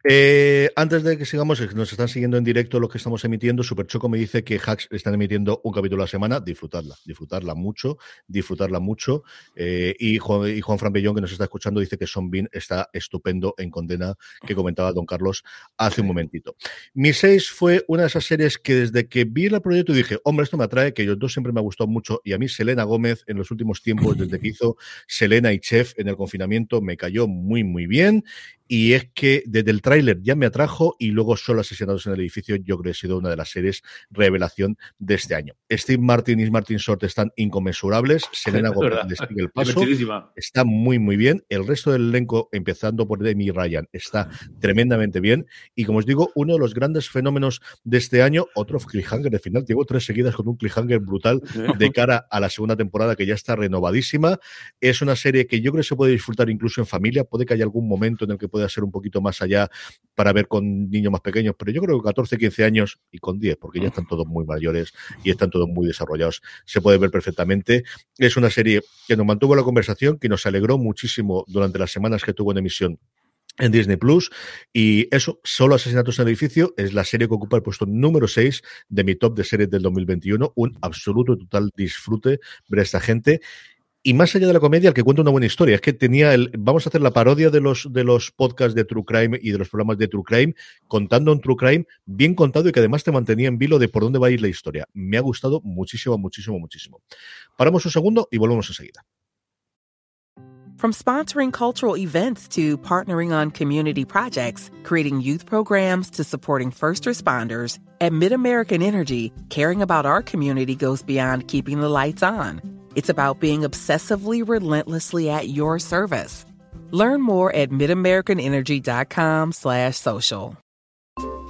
Eh, antes de que sigamos, nos están siguiendo en directo los que estamos emitiendo. Super Choco me dice que Hacks están emitiendo un capítulo a la semana. Disfrutarla, disfrutarla mucho, disfrutarla mucho. Eh, y, Juan, y Fran que nos está escuchando, dice que Son Bean está estupendo en Condena, que comentaba Don Carlos hace un momentito. Mi 6 fue una de esas series que desde que vi el proyecto dije, hombre, esto me atrae, que ellos dos siempre me ha gustado mucho. Y a mí, Selena Gómez, en los últimos tiempos, desde que hizo Selena y Chef en el confinamiento me cayó muy, muy bien y es que desde el tráiler ya me atrajo y luego solo asesinados en el edificio yo creo que ha sido una de las series revelación de este año. Steve Martin y Martin Short están inconmensurables, (laughs) Selena Gomez les sigue el paso, está muy muy bien, el resto del elenco empezando por Demi Ryan está tremendamente bien y como os digo, uno de los grandes fenómenos de este año, otro cliffhanger de final, llevo tres seguidas con un cliffhanger brutal (laughs) de cara a la segunda temporada que ya está renovadísima, es una serie que yo creo que se puede disfrutar incluso en familia, puede que haya algún momento en el que pueda ser un poquito más allá para ver con niños más pequeños, pero yo creo que 14, 15 años y con 10, porque ya están todos muy mayores y están todos muy desarrollados, se puede ver perfectamente. Es una serie que nos mantuvo la conversación, que nos alegró muchísimo durante las semanas que tuvo en emisión en Disney Plus. Y eso, solo Asesinatos en el Edificio, es la serie que ocupa el puesto número 6 de mi top de series del 2021. Un absoluto total disfrute ver a esta gente. Y más allá de la comedia, el que cuenta una buena historia. Es que tenía el. Vamos a hacer la parodia de los, de los podcasts de True Crime y de los programas de True Crime, contando un True Crime bien contado y que además te mantenía en vilo de por dónde va a ir la historia. Me ha gustado muchísimo, muchísimo, muchísimo. Paramos un segundo y volvemos enseguida. From sponsoring cultural events to partnering on community projects, creating youth programs to supporting first responders, at MidAmerican Energy, caring about our community goes beyond keeping the lights on. It's about being obsessively relentlessly at your service. Learn more at midamericanenergy.com slash social.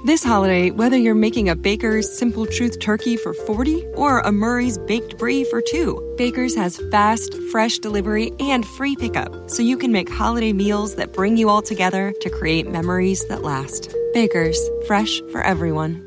This holiday, whether you're making a Baker's Simple Truth turkey for 40 or a Murray's Baked Brie for 2, Baker's has fast, fresh delivery and free pickup, so you can make holiday meals that bring you all together to create memories that last. Baker's, fresh for everyone.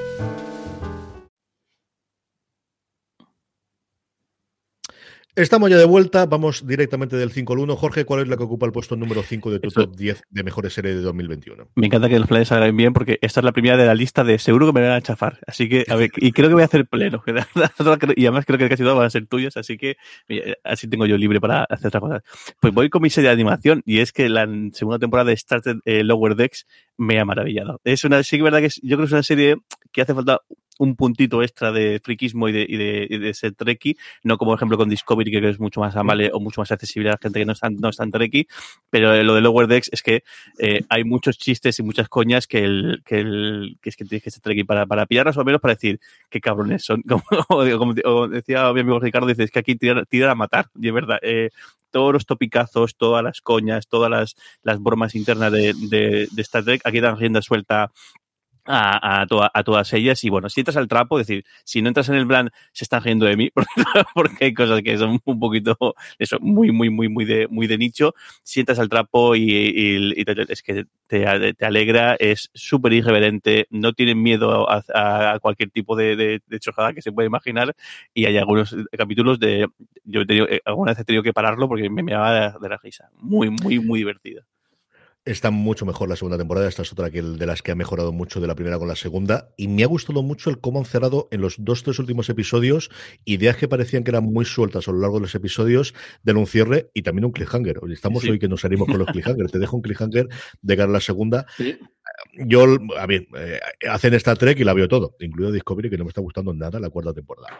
Estamos ya de vuelta, vamos directamente del 5 al 1. Jorge, ¿cuál es la que ocupa el puesto número 5 de tu top 10 de mejores series de 2021? Me encanta que los planes salgan bien porque esta es la primera de la lista de seguro que me van a chafar. Así que, a ver, y creo que voy a hacer pleno. (laughs) y además creo que casi todas van a ser tuyas, así que así tengo yo libre para hacer otras cosas. Pues voy con mi serie de animación y es que la segunda temporada de Star Trek eh, Lower Decks me ha maravillado. Es una, sí que verdad que yo creo que es una serie que hace falta un puntito extra de friquismo y de, y de, de ser treki, no como por ejemplo con Discovery, que es mucho más amable o mucho más accesible a la gente que no es tan, no tan treki, pero lo de Lower Decks es que eh, hay muchos chistes y muchas coñas que, el, que, que es que tienes que ser treki para, para pillarlas o menos para decir qué cabrones son. (laughs) Como, como, decía mi amigo Ricardo, dice, es que aquí tiran, a matar, y es verdad. Eh, todos los topicazos, todas las coñas, todas las, las bromas internas de, de, de Star Trek, aquí dan rienda suelta a, a, todas ellas. Y bueno, si entras al trapo, es decir, si no entras en el plan, se están riendo de mí, (laughs) porque hay cosas que son un poquito, eso, muy, muy, muy, muy de, muy de nicho. Si entras al trapo y, es que te, te, alegra, es súper irreverente, no tienen miedo a, cualquier tipo de, de, chojada que se pueda imaginar. Y hay algunos capítulos de, yo he tenido, eh, alguna vez he tenido que pararlo porque me, me daba de, de la risa. Muy, muy, muy divertido. Está mucho mejor la segunda temporada. Esta es otra que de las que ha mejorado mucho de la primera con la segunda. Y me ha gustado mucho el cómo han cerrado en los dos, tres últimos episodios ideas que parecían que eran muy sueltas a lo largo de los episodios del un cierre y también un cliffhanger. Estamos hoy que nos salimos con los (laughs) cliffhangers. Te dejo un cliffhanger de cara a la segunda. yo, a ver, eh, hacen Star Trek y la veo todo, incluido Discovery, que no me está gustando nada la cuarta temporada.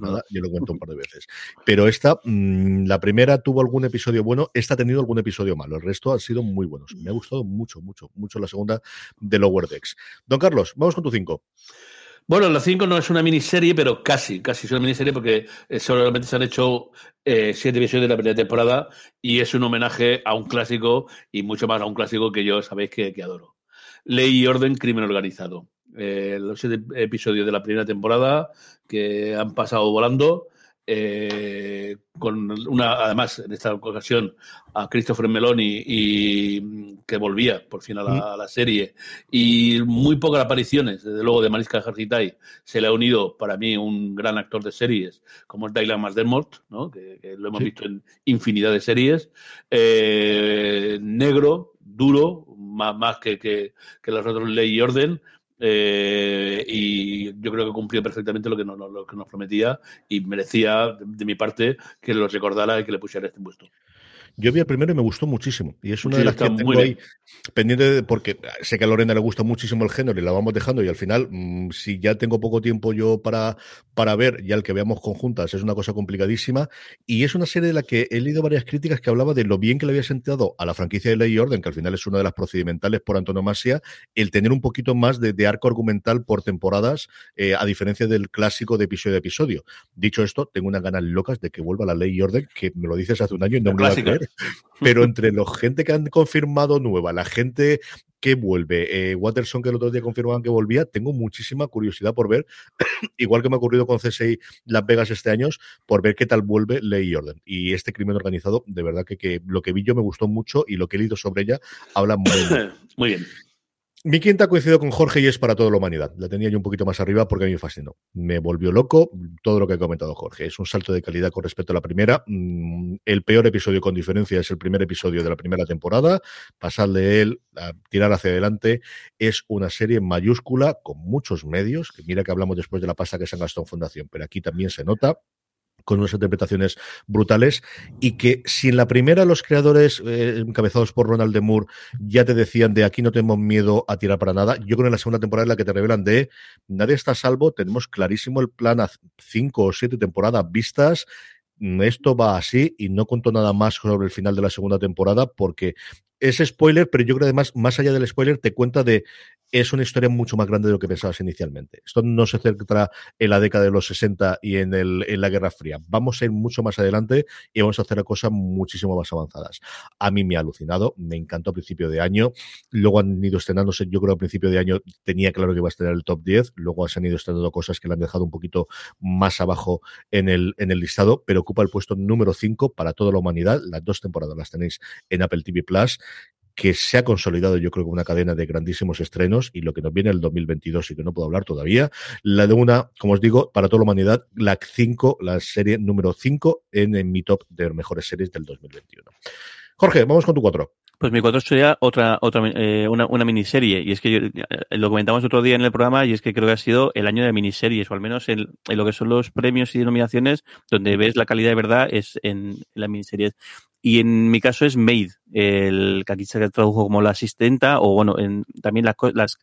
nada, yo lo cuento un par de veces. Pero esta, mm, la primera tuvo algún episodio bueno, esta ha tenido algún episodio malo. El resto han sido muy buenos. Me ha gustado mucho, mucho, mucho la segunda de Lower Decks. Don Carlos, vamos con tu cinco. Bueno, la 5 no es una miniserie, pero casi, casi es una miniserie porque eh, solamente se han hecho eh, siete episodios de la primera temporada y es un homenaje a un clásico y mucho más a un clásico que yo sabéis que, adoro. Ley y orden, crimen organizado. Eh, los siete episodios de la primera temporada que han pasado volando eh, con una, además, en esta ocasión, a Christopher Meloni, y, que volvía por fin a la, serie, y muy pocas apariciones, desde luego, de Mariska Hargitay. Se le ha unido, para mí, un gran actor de series, como es Dylan Masdermott, ¿no? que, lo hemos visto en infinidad de series. Eh, negro, duro, más, más que, que, que los otros Ley y Orden, eh, y yo creo que cumplió perfectamente lo que, nos, lo que nos prometía y merecía, de, mi parte, que lo recordara y que le pusiera este puesto. Yo vi el primero y me gustó muchísimo. Y es una de las que tengo ahí pendiente de, porque sé que a Lorena le gusta muchísimo el género y la vamos dejando. Y al final, mm, si ya tengo poco tiempo yo para, para ver, ya el que veamos conjuntas es una cosa complicadísima. Y es una serie de la que he leído varias críticas que hablaba de lo bien que le había sentado a la franquicia de Ley y Orden, que al final es una de las procedimentales por antonomasia, el tener un poquito más de, arco argumental por temporadas, eh, a diferencia del clásico de episodio a episodio. Dicho esto, tengo unas ganas locas de que vuelva la Ley y Orden, que me lo dices hace un año y no me lo a pero entre la gente que han confirmado nueva, la gente que vuelve, eh, Watterson que el otro día confirmaban que volvía, tengo muchísima curiosidad por ver, (coughs) igual que me ha ocurrido con CSI Las Vegas este año, por ver qué tal vuelve Ley y Orden. Y este crimen organizado, de verdad que, lo que vi yo me gustó mucho y lo que he leído sobre ella habla muy bien. (coughs) muy bien. Mi quinta coincido con Jorge y es para toda la humanidad. La tenía yo un poquito más arriba porque a mí me fascinó. Me volvió loco todo lo que ha comentado Jorge. Es un salto de calidad con respecto a la primera. Mm, el peor episodio con diferencia es el primer episodio de la primera temporada. Pasar de él, a tirar hacia adelante, es una serie mayúscula con muchos medios. Mira que hablamos después de la pasta que se han gastado en Fundación, pero aquí también se nota con unas interpretaciones brutales y que si en la primera los creadores eh, encabezados por Ronald de Moore ya te decían de aquí no tenemos miedo a tirar para nada, yo creo que en la segunda temporada es la que te revelan de nadie está a salvo, tenemos clarísimo el plan a cinco o siete temporadas vistas, esto va así y no cuento nada más sobre el final de la segunda temporada porque es spoiler, pero yo creo que además, más allá del spoiler, te cuenta de es una historia mucho más grande de lo que pensabas inicialmente. Esto no se centra en la década de los 60 y en, el, la Guerra Fría. Vamos a ir mucho más adelante y vamos a hacer cosas muchísimo más avanzadas. A mí me ha alucinado, me encantó a principio de año. Luego han ido estrenándose, yo creo que a principio de año tenía claro que iba a estar en el top 10. Luego han ido estrenando cosas que le han dejado un poquito más abajo en el, en el listado, pero ocupa el puesto número 5 para toda la humanidad. Las dos temporadas las tenéis en Apple TV Plus que se ha consolidado yo creo como una cadena de grandísimos estrenos y lo que nos viene el 2022 y que no puedo hablar todavía, la de una, como os digo, para toda la humanidad, la 5, la serie número 5 en, mi top de mejores series del 2021. Jorge, vamos con tu 4. Pues mi 4 sería otra, otra eh, una, una, miniserie. Y es que eh, lo comentamos otro día en el programa y es que creo que ha sido el año de miniseries, o al menos en, lo que son los premios y denominaciones, donde ves la calidad de verdad es en, la miniserie. Y en mi caso es Maid, el que aquí se tradujo como la asistenta, o bueno, en, también las, las,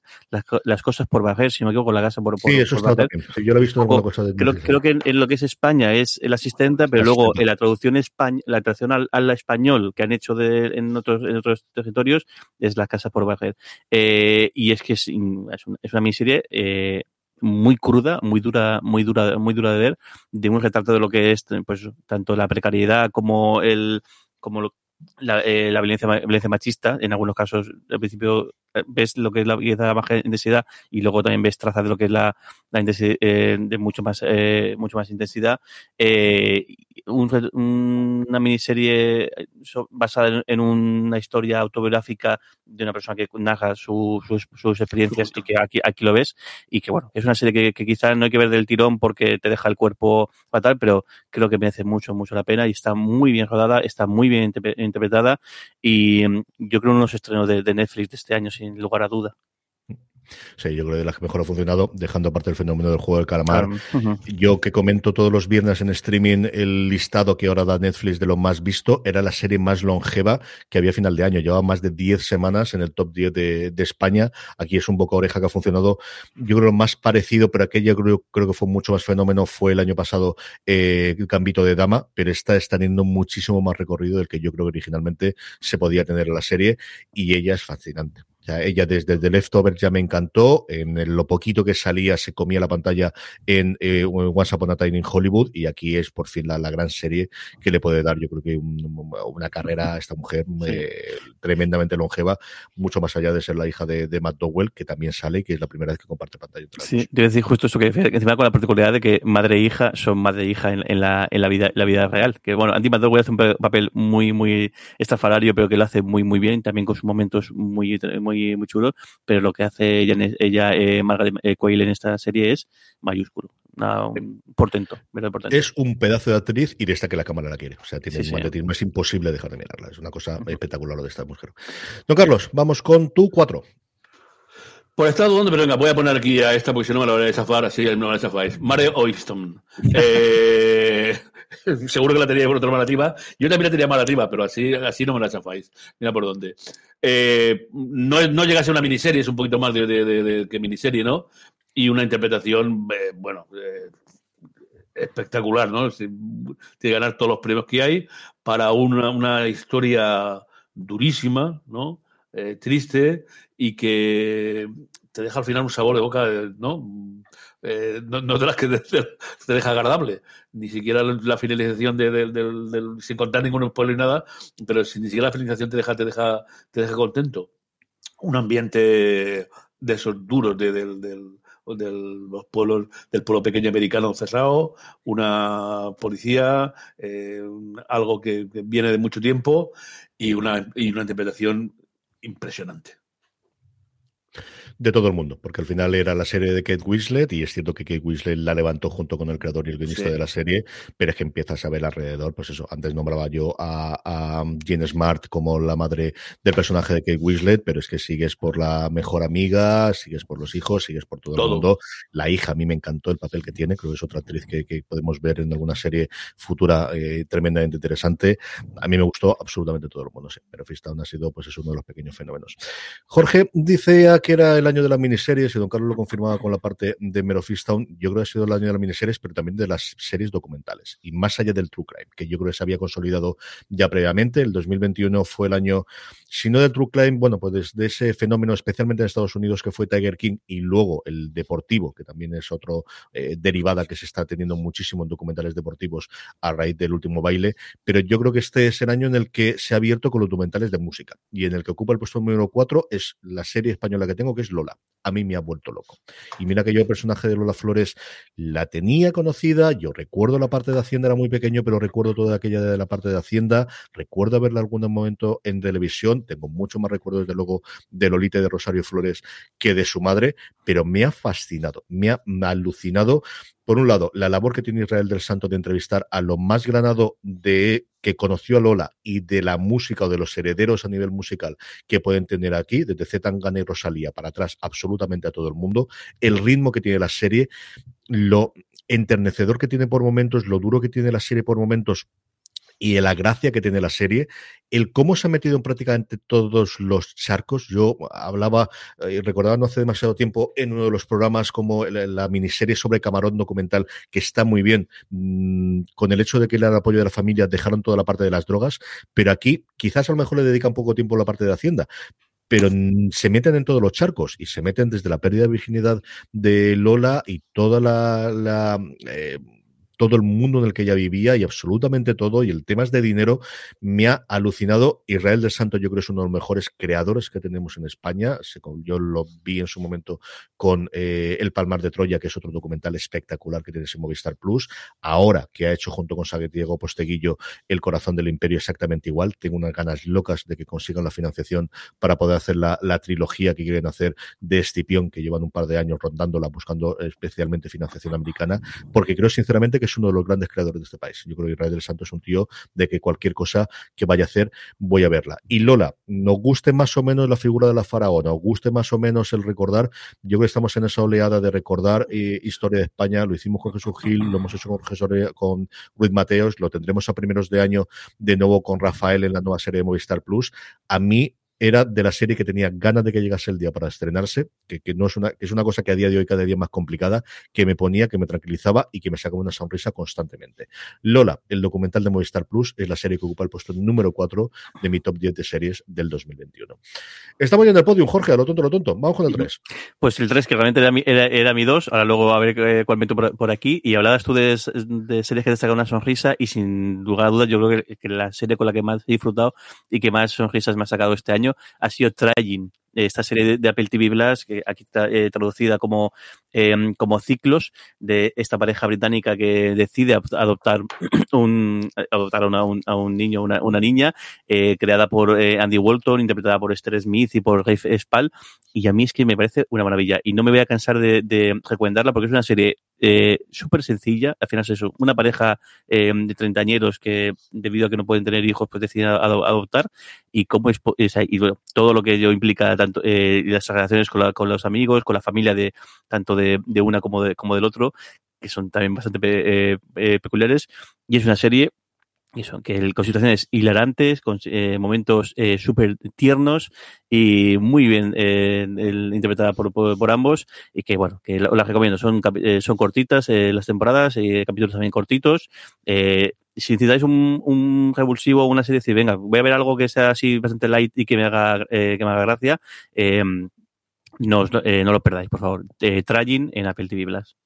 las, cosas por bajar, si no me equivoco, la casa por, por Sí, eso está también. yo lo he visto alguna cosa de creo, creo que en, lo que es España es la asistenta, pero luego en la traducción españ la traducción al, al, español que han hecho de, en otros en otros territorios es la casa por bajar. Eh, y es que es, es una miniserie eh, muy cruda, muy dura, muy dura, muy dura de ver, de un retrato de lo que es pues tanto la precariedad como el como lo, la, eh, la violencia, violencia machista, en algunos casos al principio ves lo que es la de baja intensidad y luego también ves trazas de lo que es la, la intensidad eh, de mucho más eh, mucho más intensidad eh, un, una miniserie basada en, una historia autobiográfica de una persona que narra su, sus, sus, experiencias y que aquí, aquí lo ves y que bueno es una serie que, que quizás no hay que ver del tirón porque te deja el cuerpo fatal pero creo que merece mucho mucho la pena y está muy bien rodada está muy bien interpretada y mm, yo creo uno de los estrenos de, de Netflix de este año sin lugar a duda. Sí, yo creo que de las que mejor ha funcionado, dejando aparte el fenómeno del juego del calamar. Yo que comento todos los viernes en streaming el listado que ahora da Netflix de lo más visto, era la serie más longeva que había a final de año. Llevaba más de 10 semanas en el top 10 de, España. Aquí es un boca oreja que ha funcionado, yo creo, lo más parecido, pero aquella creo, creo que fue mucho más fenómeno, fue el año pasado eh, el Gambito de Dama, pero esta está teniendo muchísimo más recorrido del que yo creo que originalmente se podía tener en la serie y ella es fascinante ella desde The Leftovers ya me encantó. En lo poquito que salía se comía la pantalla en eh, Once Upon a Time in Hollywood y aquí es por fin la, gran serie que le puede dar, yo creo que una carrera a esta mujer eh, tremendamente longeva, mucho más allá de ser la hija de, Matt Dowell, que también sale y que es la primera vez que comparte pantalla. Sí, quiero decir justo eso, que, encima con la particularidad de que madre e hija son madre e hija en, la, en la, vida, la vida real. Que bueno, Andy Matt Dowell hace un papel muy, muy estrafalario, pero que lo hace muy, muy bien, también con sus momentos muy, muy muy, chulo, pero lo que hace ella, ella eh, Margaret eh, Quayle en esta serie es mayúsculo. un portento, Es un pedazo de actriz y de esta que la cámara la quiere. O sea, tiene un Es imposible dejar de mirarla. Es una cosa espectacular lo de esta mujer. Don Carlos, vamos con tu cuatro. Por estado dudando, pero venga, voy a poner aquí a esta porque si no me la voy a zafar, así no me la zafáis. Mare Oyston. (laughs) Eh, (laughs) seguro que la tenía por otra narrativa. Yo también la tenía narrativa, pero así, así no me la zafáis. Mira por dónde. Eh, no, no llega a ser una miniserie, es un poquito más de, que miniserie, ¿no? Y una interpretación, eh, bueno, eh, espectacular, ¿no? Tiene que ganar todos los premios que hay para una, una historia durísima, ¿no? triste y que te deja al final un sabor de boca, ¿no? Eh, no, no, de las que (laughs) te, deja agradable, ni siquiera la finalización de, sin contar ningún spoiler ni nada, pero si ni siquiera la finalización te deja, te deja, te deja contento. Un ambiente de esos duros de, los pueblos del pueblo pequeño americano cerrado, una policía, eh, algo que, viene de mucho tiempo y una, y una interpretación impresionante de todo el mundo, porque al final era la serie de Kate Winslet y es cierto que Kate Winslet la levantó junto con el creador y el guionista de la serie, pero es que empiezas a ver alrededor, pues eso, antes nombraba yo a, a Jane Smart como la madre del personaje de Kate Winslet, pero es que sigues por la mejor amiga, sigues por los hijos, sigues por todo, el mundo. La hija, a mí me encantó el papel que tiene, creo que es otra actriz que, podemos ver en alguna serie futura eh, tremendamente interesante. A mí me gustó absolutamente todo el mundo, sí, pero Fistown ha sido pues es uno de los pequeños fenómenos. Jorge dice que era el año de las miniseries, y don Carlos lo confirmaba con la parte de Mero Yo creo que ha sido el año de las miniseries, pero también de las series documentales. Y más allá del True Crime, que yo creo que se había consolidado ya previamente. El 2021 fue el año, si no del True Crime, bueno, pues desde ese fenómeno, especialmente en Estados Unidos, que fue Tiger King, y luego el deportivo, que también es otro eh, derivada que se está teniendo muchísimo en documentales deportivos a raíz del último baile. Pero yo creo que este es el año en el que se ha abierto con los documentales de música. Y en el que ocupa el puesto número 4 es la serie española que tengo, que es Lola a mí me ha vuelto loco. Y mira que yo el personaje de Lola Flores la tenía conocida, yo recuerdo la parte de Hacienda, era muy pequeño, pero recuerdo toda aquella de la parte de Hacienda, recuerdo haberla algún momento en televisión, tengo mucho más recuerdos desde luego de Lolita y de Rosario Flores que de su madre, pero me ha fascinado, me ha alucinado por un lado, la labor que tiene Israel del Santo de entrevistar a lo más granado de que conoció a Lola y de la música o de los herederos a nivel musical que pueden tener aquí, desde Z Tangana y Rosalía para atrás, absolutamente a todo el mundo, el ritmo que tiene la serie, lo enternecedor que tiene por momentos, lo duro que tiene la serie por momentos, y la gracia que tiene la serie, el cómo se ha metido en prácticamente todos los charcos. Yo hablaba y eh, recordaba no hace demasiado tiempo en uno de los programas como la, miniserie sobre Camarón documental, que está muy bien, mm, con el hecho de que el apoyo de la familia dejaron toda la parte de las drogas, pero aquí quizás a lo mejor le dedican poco tiempo a la parte de Hacienda, pero se meten en todos los charcos y se meten desde la pérdida de virginidad de Lola y toda la, eh, todo el mundo en el que ella vivía y absolutamente todo, y el tema es de dinero, me ha alucinado. Israel del Santo yo creo es uno de los mejores creadores que tenemos en España. Yo lo vi en su momento con eh, El Palmar de Troya, que es otro documental espectacular que tiene en Movistar Plus. Ahora que ha hecho junto con Diego Posteguillo El Corazón del Imperio exactamente igual. Tengo unas ganas locas de que consigan la financiación para poder hacer la, la trilogía que quieren hacer de Estipión, que llevan un par de años rondándola, buscando especialmente financiación americana, porque creo sinceramente que es uno de los grandes creadores de este país. Yo creo que Israel del Santo es un tío de que cualquier cosa que vaya a hacer, voy a verla. Y Lola, nos guste más o menos la figura de la faraona, nos guste más o menos el recordar, yo creo que estamos en esa oleada de recordar eh, historia de España, lo hicimos con Jesús Gil, lo hemos hecho con, con Ruiz Mateos, lo tendremos a primeros de año de nuevo con Rafael en la nueva serie de Movistar Plus. A mí era de la serie que tenía ganas de que llegase el día para estrenarse, que, que no es una, es una cosa que a día de hoy cada día más complicada, que me ponía, que me tranquilizaba y que me sacaba una sonrisa constantemente. Lola, el documental de Movistar Plus, es la serie que ocupa el puesto número 4 de mi top 10 de series del 2021. Estamos en el podio, Jorge, a lo tonto, lo tonto. Vamos con el 3. Pues el 3, que realmente era mi, era, mi 2, ahora luego a ver cuál meto por, por, aquí. Y hablabas tú de, de series que te sacan una sonrisa y sin lugar a dudas yo creo que, que la serie con la que más he disfrutado y que más sonrisas me ha sacado este año ha sido Trying, esta serie de, Apple TV Plus, que aquí está eh, traducida como, eh, como ciclos, de esta pareja británica que decide adoptar (clears throat) un adoptar a, un, niño, una, una niña, eh, creada por eh, Andy Walton, interpretada por Esther Smith y por Rafe Spall, y a mí es que me parece una maravilla. Y no me voy a cansar de, de recomendarla porque es una serie eh, súper sencilla, al final es eso, una pareja eh, de treintañeros que debido a que no pueden tener hijos pues deciden adoptar. Y cómo es, y todo lo que ello implica tanto eh, las relaciones con, la, con, los amigos, con la familia de tanto de, de una como, de, como del otro, que son también bastante pe, eh, peculiares y es una serie que con situaciones hilarantes, con eh, momentos eh, súper tiernos y muy bien eh, el, interpretada por, ambos y que bueno, que las recomiendo. Son, eh, son cortitas eh, las temporadas y capítulos también cortitos. Si necesitáis un, revulsivo, una serie, decir, venga, voy a ver algo que sea así bastante light y que me haga, que me haga gracia, no, no lo perdáis, por favor. Eh, Trying en Apple TV Plus.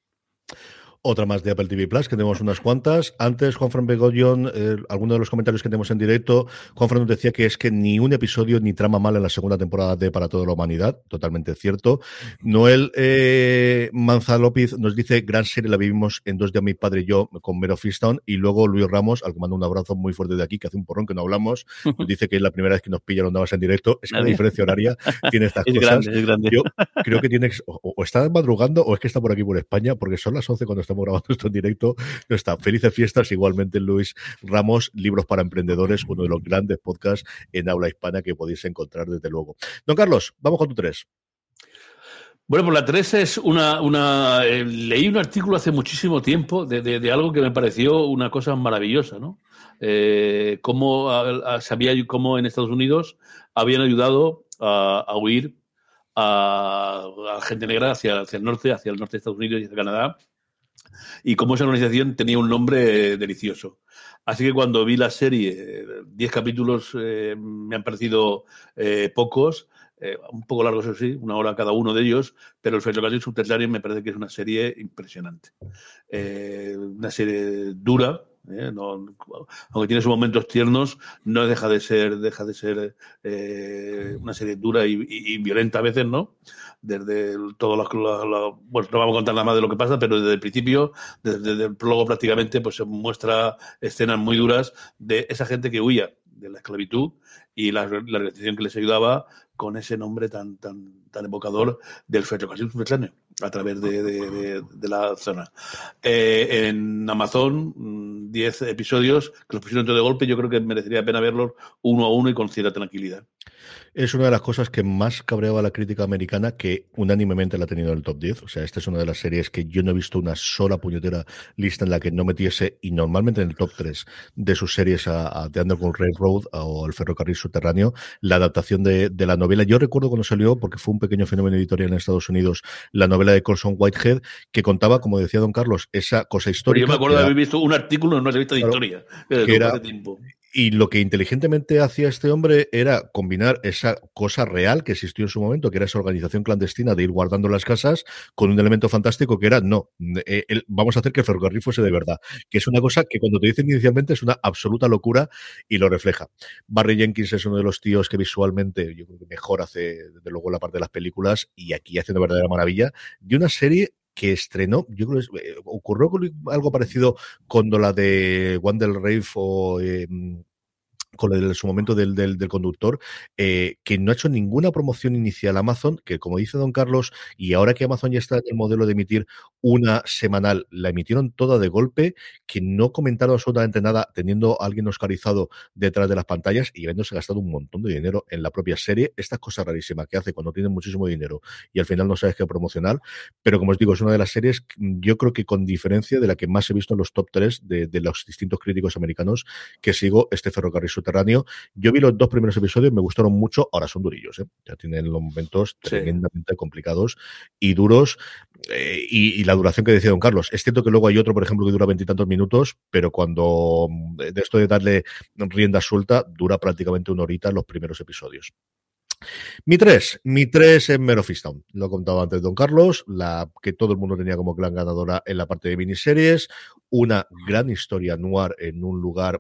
Otra más de Apple TV Plus, que tenemos unas cuantas. Antes, Juan Fran Begollón, eh, alguno de los comentarios que tenemos en directo, Juan Fran nos decía que es que ni un episodio ni trama mal en la segunda temporada de Para toda la humanidad. Totalmente cierto. Noel eh, Manzalópiz nos dice, gran serie la vivimos en dos días mi padre y yo con Mero Fiston. Y luego Luis Ramos, al que mando un abrazo muy fuerte de aquí, que hace un porrón que no hablamos, nos dice que es la primera vez que nos pilla los en directo. Es que la diferencia horaria tiene estas (laughs) es cosas. Grande, es grande. Yo creo que tiene, o, o, está madrugando o es que está por aquí por España, porque son las 11 cuando está estamos grabando esto en directo. Está. Felices fiestas igualmente, Luis Ramos, Libros para Emprendedores, uno de los grandes podcasts en habla hispana que podéis encontrar desde luego. Don Carlos, vamos con tu tres. Bueno, pues la 3 es una... una eh, leí un artículo hace muchísimo tiempo de, de, algo que me pareció una cosa maravillosa, ¿no? Eh, cómo a, a, sabía cómo en Estados Unidos habían ayudado a, a huir a, a, gente negra hacia, hacia el norte, hacia el norte de Estados Unidos y hacia Canadá, y cómo esa organización tenía un nombre delicioso. Así que cuando vi la serie, 10 capítulos eh, me han parecido eh, pocos, eh, un poco largos, eso sí, una hora cada uno de ellos, pero el ferrocarril subterráneo me parece que es una serie impresionante. Eh, una serie dura, ¿eh? No, aunque tiene sus momentos tiernos, no deja de ser, deja de ser eh, una serie dura y, violenta a veces, ¿no? Desde todo lo, lo, lo, bueno, no vamos a contar nada más de lo que pasa, pero desde el principio, desde, desde el prólogo prácticamente, pues se muestra escenas muy duras de esa gente que huía de la esclavitud y la, la que les ayudaba con ese nombre tan, tan, tan evocador del ferrocarril subterráneo a través de, de, la zona. Eh, en Amazon, 10 episodios que los pusieron todo de golpe, yo creo que merecería la pena verlos uno a uno y con cierta tranquilidad. Es una de las cosas que más cabreaba la crítica americana, que unánimemente la ha tenido en el top 10. O sea, esta es una de las series que yo no he visto una sola puñetera lista en la que no metiese, y normalmente en el top 3 de sus series a, a The Underground Railroad o El Ferrocarril Subterráneo, la adaptación de, de la novela. Yo recuerdo cuando salió, porque fue un pequeño fenómeno editorial en Estados Unidos, la novela de Colson Whitehead, que contaba, como decía don Carlos, esa cosa histórica. Pero yo me acuerdo de haber visto un artículo en una revista de claro, historia. Que era. Y lo que inteligentemente hacía este hombre era combinar esa cosa real que existió en su momento, que era esa organización clandestina de ir guardando las casas, con un elemento fantástico que era, no, eh, el, vamos a hacer que el ferrocarril fuese de verdad, que es una cosa que cuando te dicen inicialmente es una absoluta locura y lo refleja. Barry Jenkins es uno de los tíos que visualmente, yo creo que mejor hace, desde luego, la parte de las películas y aquí hace una verdadera maravilla, de una serie que estrenó, yo creo que eh, ocurrió algo parecido cuando la de Wandel Rave o eh, con el su momento del, del, conductor, eh, que no ha hecho ninguna promoción inicial Amazon, que como dice don Carlos, y ahora que Amazon ya está en el modelo de emitir una semanal, la emitieron toda de golpe, que no comentaron absolutamente nada, teniendo a alguien oscarizado detrás de las pantallas y habiéndose gastado un montón de dinero en la propia serie. Estas cosas rarísimas que hace cuando tienen muchísimo dinero y al final no sabes qué promocionar, pero como os digo, es una de las series, yo creo que con diferencia de la que más he visto en los top 3 de, de los distintos críticos americanos que sigo este ferrocarril subterráneo. Yo vi los dos primeros episodios, me gustaron mucho, ahora son durillos, ¿eh? ya tienen los momentos Sí. tremendamente complicados y duros. eh, y, y la duración que decía don Carlos. Es cierto que luego hay otro, por ejemplo, que dura veintitantos minutos, pero cuando mm, de esto de darle rienda suelta, dura prácticamente una horita los primeros episodios. Mi 3, mi 3 es Mare of Easttown. Lo contaba antes Don Carlos, la que todo el mundo tenía como gran ganadora en la parte de miniseries, una gran historia noir en un lugar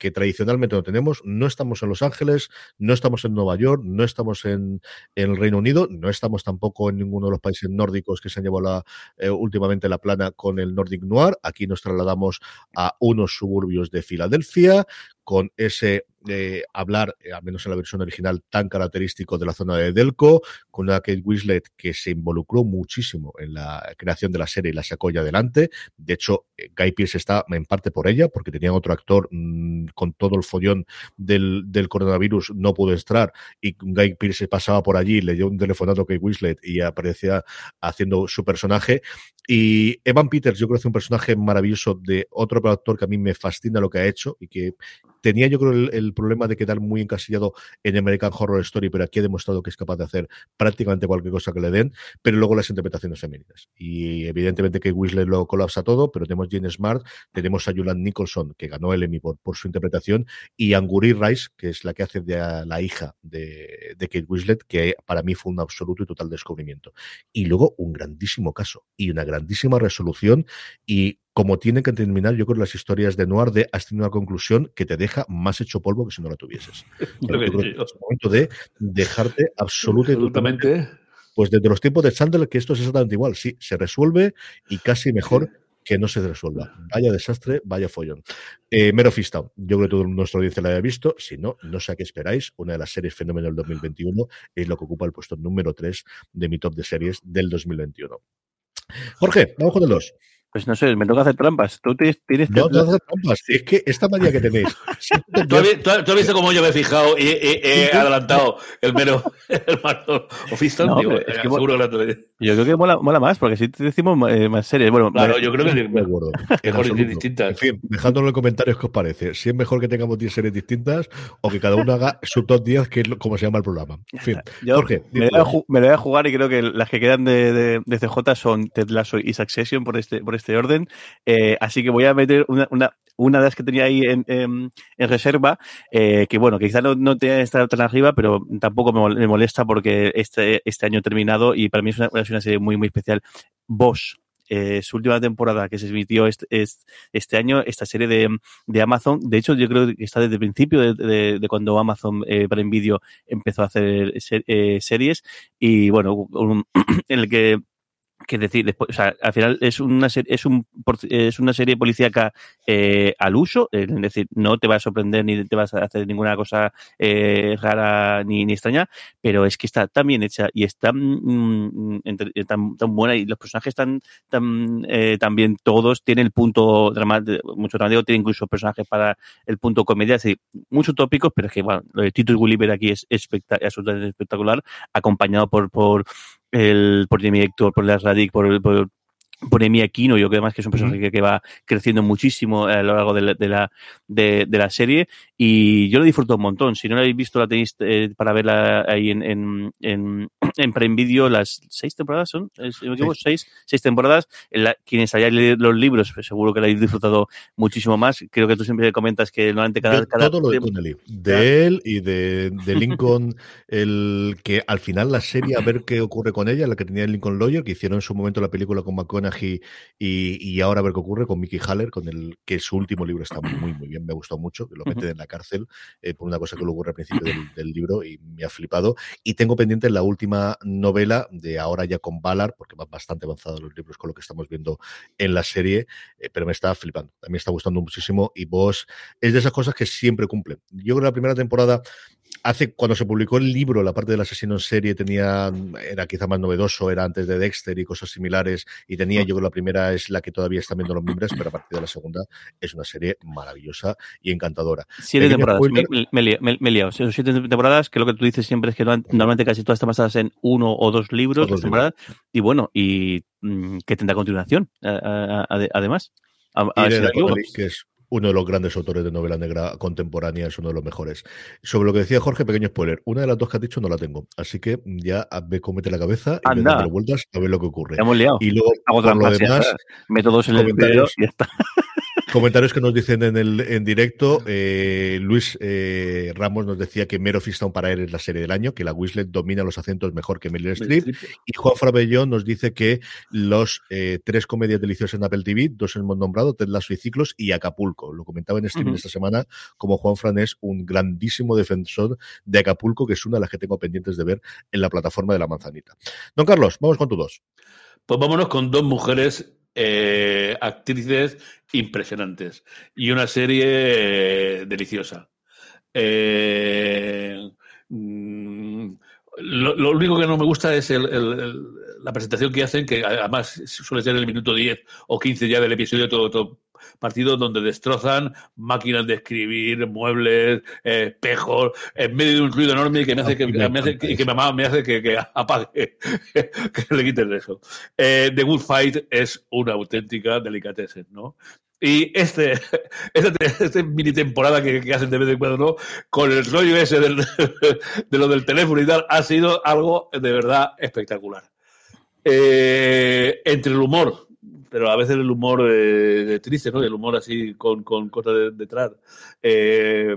que tradicionalmente no tenemos. No estamos en Los Ángeles, no estamos en Nueva York, no estamos en, en el Reino Unido, no estamos tampoco en ninguno de los países nórdicos que se han llevado la, eh, últimamente la plana con el Nordic Noir. Aquí nos trasladamos a unos suburbios de Filadelfia con ese eh, hablar, eh, al menos en la versión original, tan característico de la zona de Delco, con una Kate Winslet que se involucró muchísimo en la creación de la serie y la sacó ya adelante. De hecho, eh, Guy Pearce está en parte por ella, porque tenían otro actor mmm, con todo el follón del, del, coronavirus, no pudo entrar, y Guy Pearce pasaba por allí, le dio un telefonato a Kate Winslet y aparecía haciendo su personaje. Y Evan Peters, yo creo que es un personaje maravilloso de otro actor que a mí me fascina lo que ha hecho y que tenía yo creo el, problema de quedar muy encasillado en American Horror Story, pero aquí ha demostrado que es capaz de hacer prácticamente cualquier cosa que le den, pero luego las interpretaciones femeninas. Y evidentemente que Weasley lo colapsa todo, pero tenemos Jane Smart, tenemos a Julian Nicholson, que ganó el Emmy por, su interpretación, y Anguri Rice, que es la que hace de la hija de, de Kate Winslet, que para mí fue un absoluto y total descubrimiento. Y luego un grandísimo caso y una grandísima resolución y como tienen que terminar, yo creo, las historias de Noir de has tenido una conclusión que te deja más hecho polvo que si no la tuvieses. (laughs) Pero yo creo que es el momento de dejarte absoluta absolutamente. Pues desde los tiempos de Chandler, que esto es exactamente igual. Sí, se resuelve y casi mejor que no se resuelva. Vaya desastre, vaya follón. Eh, Mero Fistao, yo creo que todo nuestro audiencia la haya visto. Si no, no sé a qué esperáis. Una de las series fenómeno del 2021 es lo que ocupa el puesto número 3 de mi top de series del 2021. Jorge, vamos con el 2. Pues no sé, me toca hacer trampas. Tú tienes. tienes no, te hacer trampas. Es que esta manía que tenéis. (laughs) ¿Tú, has, tú, has, visto cómo yo me he fijado y he, he adelantado el mero (laughs) el mero Official? No, digo, es que seguro que yo creo que mola, mola, más, porque si te decimos eh, más series. Bueno, claro, yo creo que es de acuerdo. (laughs) mejor distintas. En fin, dejadnos en los comentarios qué os parece. Si es mejor que tengamos 10 series distintas o que cada uno haga su top 10, que es como se llama el programa. En fin, yo Jorge, me, lo voy, me, lo voy a jugar y creo que las que quedan de, de, de CJ son Ted Lasso y Succession por este, por este orden. Eh, así que voy a meter una, una, una de las que tenía ahí en, en, reserva, eh, que bueno, que quizás no, no te estar tan arriba, pero tampoco me molesta porque este, este año he terminado y para mí es una, es una serie muy, muy especial. Bosch, eh, su última temporada que se emitió este, este, año, esta serie de, de, Amazon. De hecho, yo creo que está desde el principio de, de, cuando Amazon eh, Prime Video empezó a hacer ser, series y bueno, (clears throat) en el que que decir, después, o sea, al final es una serie, es un es una serie policíaca eh, al uso, es decir, no te va a sorprender ni te vas a hacer ninguna cosa eh, rara ni, ni, extraña, pero es que está tan bien hecha y está mm, entre, tan, tan, buena y los personajes están tan, eh, también todos tienen el punto dramático, mucho dramático, tiene incluso personajes para el punto comedia, es decir, muchos tópicos, pero es que bueno, lo de Gulliver aquí es espectac absolutamente espectacular, acompañado por, por el, por Jamie Hector, por las Radic, por, por, por Emi Aquino, yo creo además que es un personaje que, que, va creciendo muchísimo a lo largo de la, de la, de, de, la serie y yo lo disfruto un montón. Si no la habéis visto, la tenéis eh, para verla ahí en, en, en, (clears throat) en Prime Video, las seis temporadas son, si me equivoco, sí. seis, seis temporadas. La, quienes hayáis leído los libros, pues seguro que la habéis disfrutado muchísimo más. Creo que tú siempre comentas que normalmente cada... Yo, cada todo lo de Connelly, de él y de, de Lincoln, (laughs) el que al final la serie, a ver qué ocurre con ella, la que tenía Lincoln Lawyer, que hicieron en su momento la película con McConaughey y, y, ahora a ver qué ocurre con Mickey Haller, con el que su último libro está muy, muy bien, me gustó mucho, que lo meten en la cárcel eh, por una cosa que le ocurre al principio del, libro y me ha flipado. Y tengo pendiente la última novela de ahora ya con Ballard, porque va bastante avanzado los libros con lo que estamos viendo en la serie, eh, pero me está flipando. A mí me está gustando muchísimo y vos es de esas cosas que siempre cumplen. Yo creo que la primera temporada hace cuando se publicó el libro, la parte del asesino en serie tenía era quizá más novedoso, era antes de Dexter y cosas similares y tenía, yo creo la primera es la que todavía están viendo los miembros, pero a partir de la segunda es una serie maravillosa y encantadora. Siete temporadas, me, he liado, siete temporadas que lo que tú dices siempre es que normalmente casi todas están basadas en uno o dos libros, y bueno, y mm, que tendrá continuación, además. A, uno de los grandes autores de novela negra contemporánea, es uno de los mejores. Sobre lo que decía Jorge, pequeño spoiler. Una de las dos que has dicho no la tengo. Así que ya me comete la cabeza y me da vueltas a ver lo que ocurre. Hemos liado. Y luego, por lo demás, métodos en el y ya está. Comentarios que nos dicen en el en directo. Eh, Luis eh, Ramos nos decía que Mero Fistown para él es la serie del año, que la Wislet domina los acentos mejor que Meryl Streep. Y Juan Frabellón nos dice que los eh, tres comedias deliciosas en Apple TV, dos hemos nombrado, Ted Lasso y Ciclos y Acapulco. Lo comentaba en streaming esta semana, como Juan Fran es un grandísimo defensor de Acapulco, que es una de las que tengo pendientes de ver en la plataforma de la manzanita. Don Carlos, vamos con tu dos. Pues vámonos con dos mujeres eh, actrices impresionantes y una serie eh, deliciosa. Eh, mm, lo, único que no me gusta es la presentación que hacen, que además suele ser el minuto 10 o 15 ya del episodio todo partidos donde destrozan máquinas de escribir, muebles, espejos, en medio de un ruido enorme que me hace que, me hace, que mamá me hace que, apague, (laughs) que le quiten eso. Eh, The Good Fight es una auténtica delicatessen, ¿no? Y este, (laughs) este, este, mini temporada que, hacen de vez en cuando, ¿no? Con el rollo ese del, (laughs) de lo del teléfono y tal, ha sido algo de verdad espectacular. Eh, entre el humor, pero a veces el humor de, triste, ¿no? El humor así con, cosas detrás. Eh,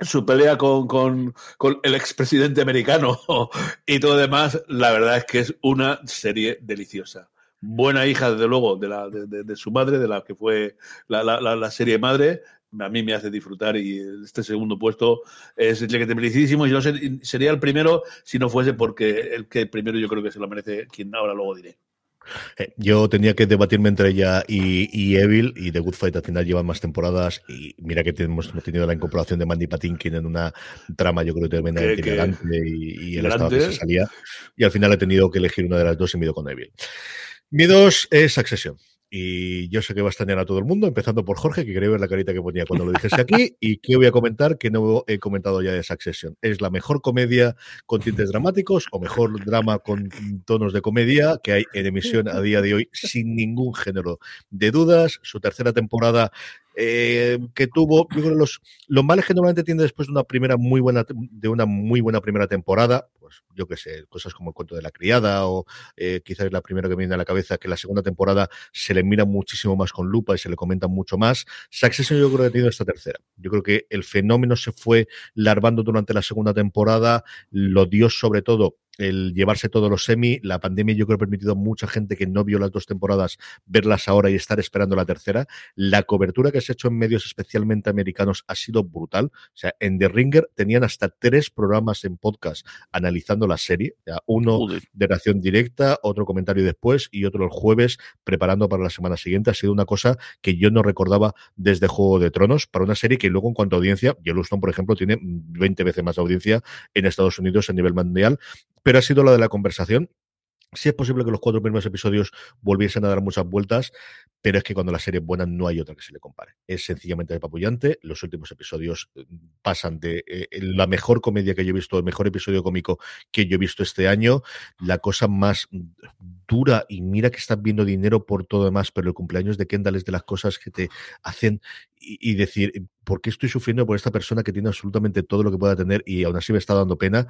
su pelea con, con, el expresidente americano (laughs) y todo demás, la verdad es que es una serie deliciosa. Buena hija, desde luego, de, la, de, su madre, de la que fue la, la, serie madre, a mí me hace disfrutar y este segundo puesto es y yo sería el primero si no fuese porque el que primero yo creo que se lo merece quien ahora luego diré. Eh, yo tenía que debatirme entre ella y, Evil, y The Good Fight al final llevan más temporadas. Y mira que hemos tenido la incorporación de Mandy Patinkin en una trama, yo creo que tremendamente elegante, y, y el estado que se salía. Y al final he tenido que elegir una de las dos y me ido con Evil. Mi dos es Succession. Y yo sé que va a extrañar a todo el mundo, empezando por Jorge, que quería ver la carita que ponía cuando lo dijese aquí. (laughs) y que voy a comentar que no he comentado ya de Succession. ¿Es la mejor comedia con tintes dramáticos o mejor drama con tonos de comedia que hay en emisión a día de hoy, sin ningún género de dudas? Su tercera temporada eh, que tuvo, yo creo los, los males que normalmente tiene después de una primera muy buena, de una muy buena primera temporada, pues yo qué sé, cosas como el cuento de la criada o eh, quizás la primera que me viene a la cabeza, que la segunda temporada se le mira muchísimo más con lupa y se le comenta mucho más. Succession yo creo que ha tenido esta tercera. Yo creo que el fenómeno se fue larvando durante la segunda temporada, lo dio sobre todo el llevarse todos los semi. La pandemia yo creo ha permitido a mucha gente que no vio las dos temporadas verlas ahora y estar esperando la tercera. La cobertura que se ha hecho en medios especialmente americanos ha sido brutal. O sea, en The Ringer tenían hasta tres programas en podcast analizando la serie. uno de reacción directa, otro comentario después y otro el jueves preparando para la semana siguiente. Ha sido una cosa que yo no recordaba desde Juego de Tronos para una serie que luego en cuanto a audiencia, Yellowstone, por ejemplo, tiene 20 veces más audiencia en Estados Unidos a nivel mundial pero ha sido la de la conversación. Sí es posible que los cuatro primeros episodios volviesen a dar muchas vueltas, pero es que cuando la serie es buena no hay otra que se le compare. Es sencillamente depapullante. Los últimos episodios eh, pasan de eh, la mejor comedia que yo he visto, el mejor episodio cómico que yo he visto este año, la cosa más dura y mira que estás viendo dinero por todo demás, pero el cumpleaños de Kendall es de las cosas que te hacen y, decir, ¿por qué estoy sufriendo por esta persona que tiene absolutamente todo lo que pueda tener y aún así me está dando pena?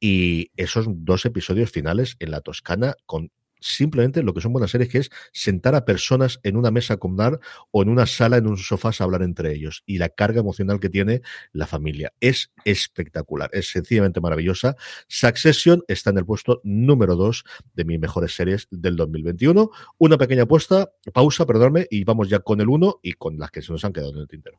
Y esos dos episodios finales en la Toscana con simplemente lo que son buenas series, que es sentar a personas en una mesa a comer o en una sala, en un sofá a hablar entre ellos. Y la carga emocional que tiene la familia es espectacular, es sencillamente maravillosa. Succession está en el puesto número dos de mis mejores series del 2021. Una pequeña apuesta, pausa, perdóname, y vamos ya con el uno y con las que se nos han quedado en el tintero.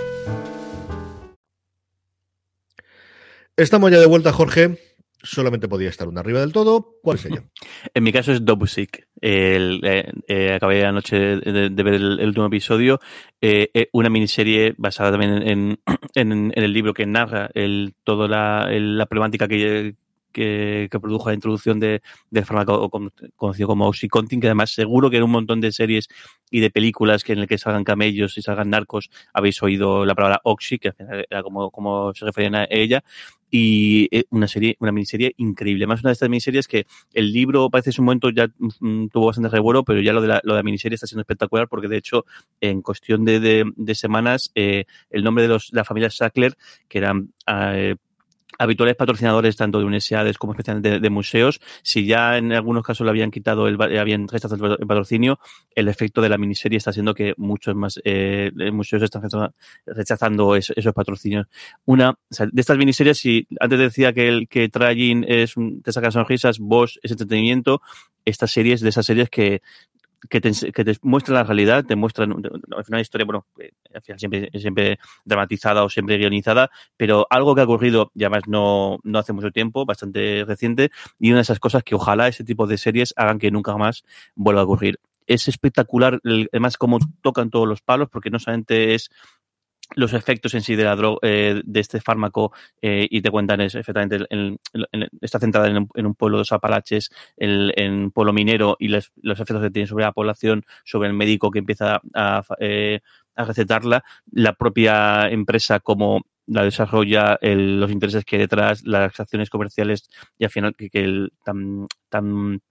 Estamos ya de vuelta, Jorge. Solamente podía estar una arriba del todo. ¿Cuál es? (laughs) En mi caso es Dobusik. Eh, eh, acabé anoche de, de ver el, último episodio. Eh, eh, una miniserie basada también en, en, el libro que narra el, toda la, la problemática que, que, produjo la introducción de, del fármaco conocido como Oxycontin, que además seguro que en un montón de series y de películas que en el que salgan camellos y salgan narcos habéis oído la palabra Oxy, que era como, se referían a ella, y eh, una serie, una miniserie increíble. Más una de estas miniseries que el libro parece en su momento ya mm, tuvo bastante revuelo, pero ya lo de la, miniserie está siendo espectacular porque de hecho en cuestión de, semanas eh, el nombre de la familia Sackler, que eran eh, habituales patrocinadores tanto de universidades como especialmente de, museos, si ya en algunos casos le habían quitado el habían rechazado el patrocinio, el efecto de la miniserie está haciendo que muchos más eh, museos están rechazando esos, patrocinios. Una o sea, de estas miniseries, si antes decía que el que Tragin es un, te saca sonrisas, Bosch es entretenimiento, estas series de esas series que que te, que te muestran la realidad, te muestran al final una historia, bueno, al final siempre, siempre dramatizada o siempre guionizada, pero algo que ha ocurrido, y además no, no hace mucho tiempo, bastante reciente, y una de esas cosas que ojalá ese tipo de series hagan que nunca más vuelva a ocurrir. Es espectacular, además, cómo tocan todos los palos, porque no solamente es los efectos en sí de la droga, eh, de este fármaco, eh, y te cuentan es, efectivamente, en, en, en, está centrada en, en, un pueblo de los Apalaches, en, un pueblo minero, y les, los efectos que tiene sobre la población, sobre el médico que empieza a, eh, a recetarla, la propia empresa como la desarrolla, el, los intereses que hay detrás, las acciones comerciales, y al final que, que el, tan, tan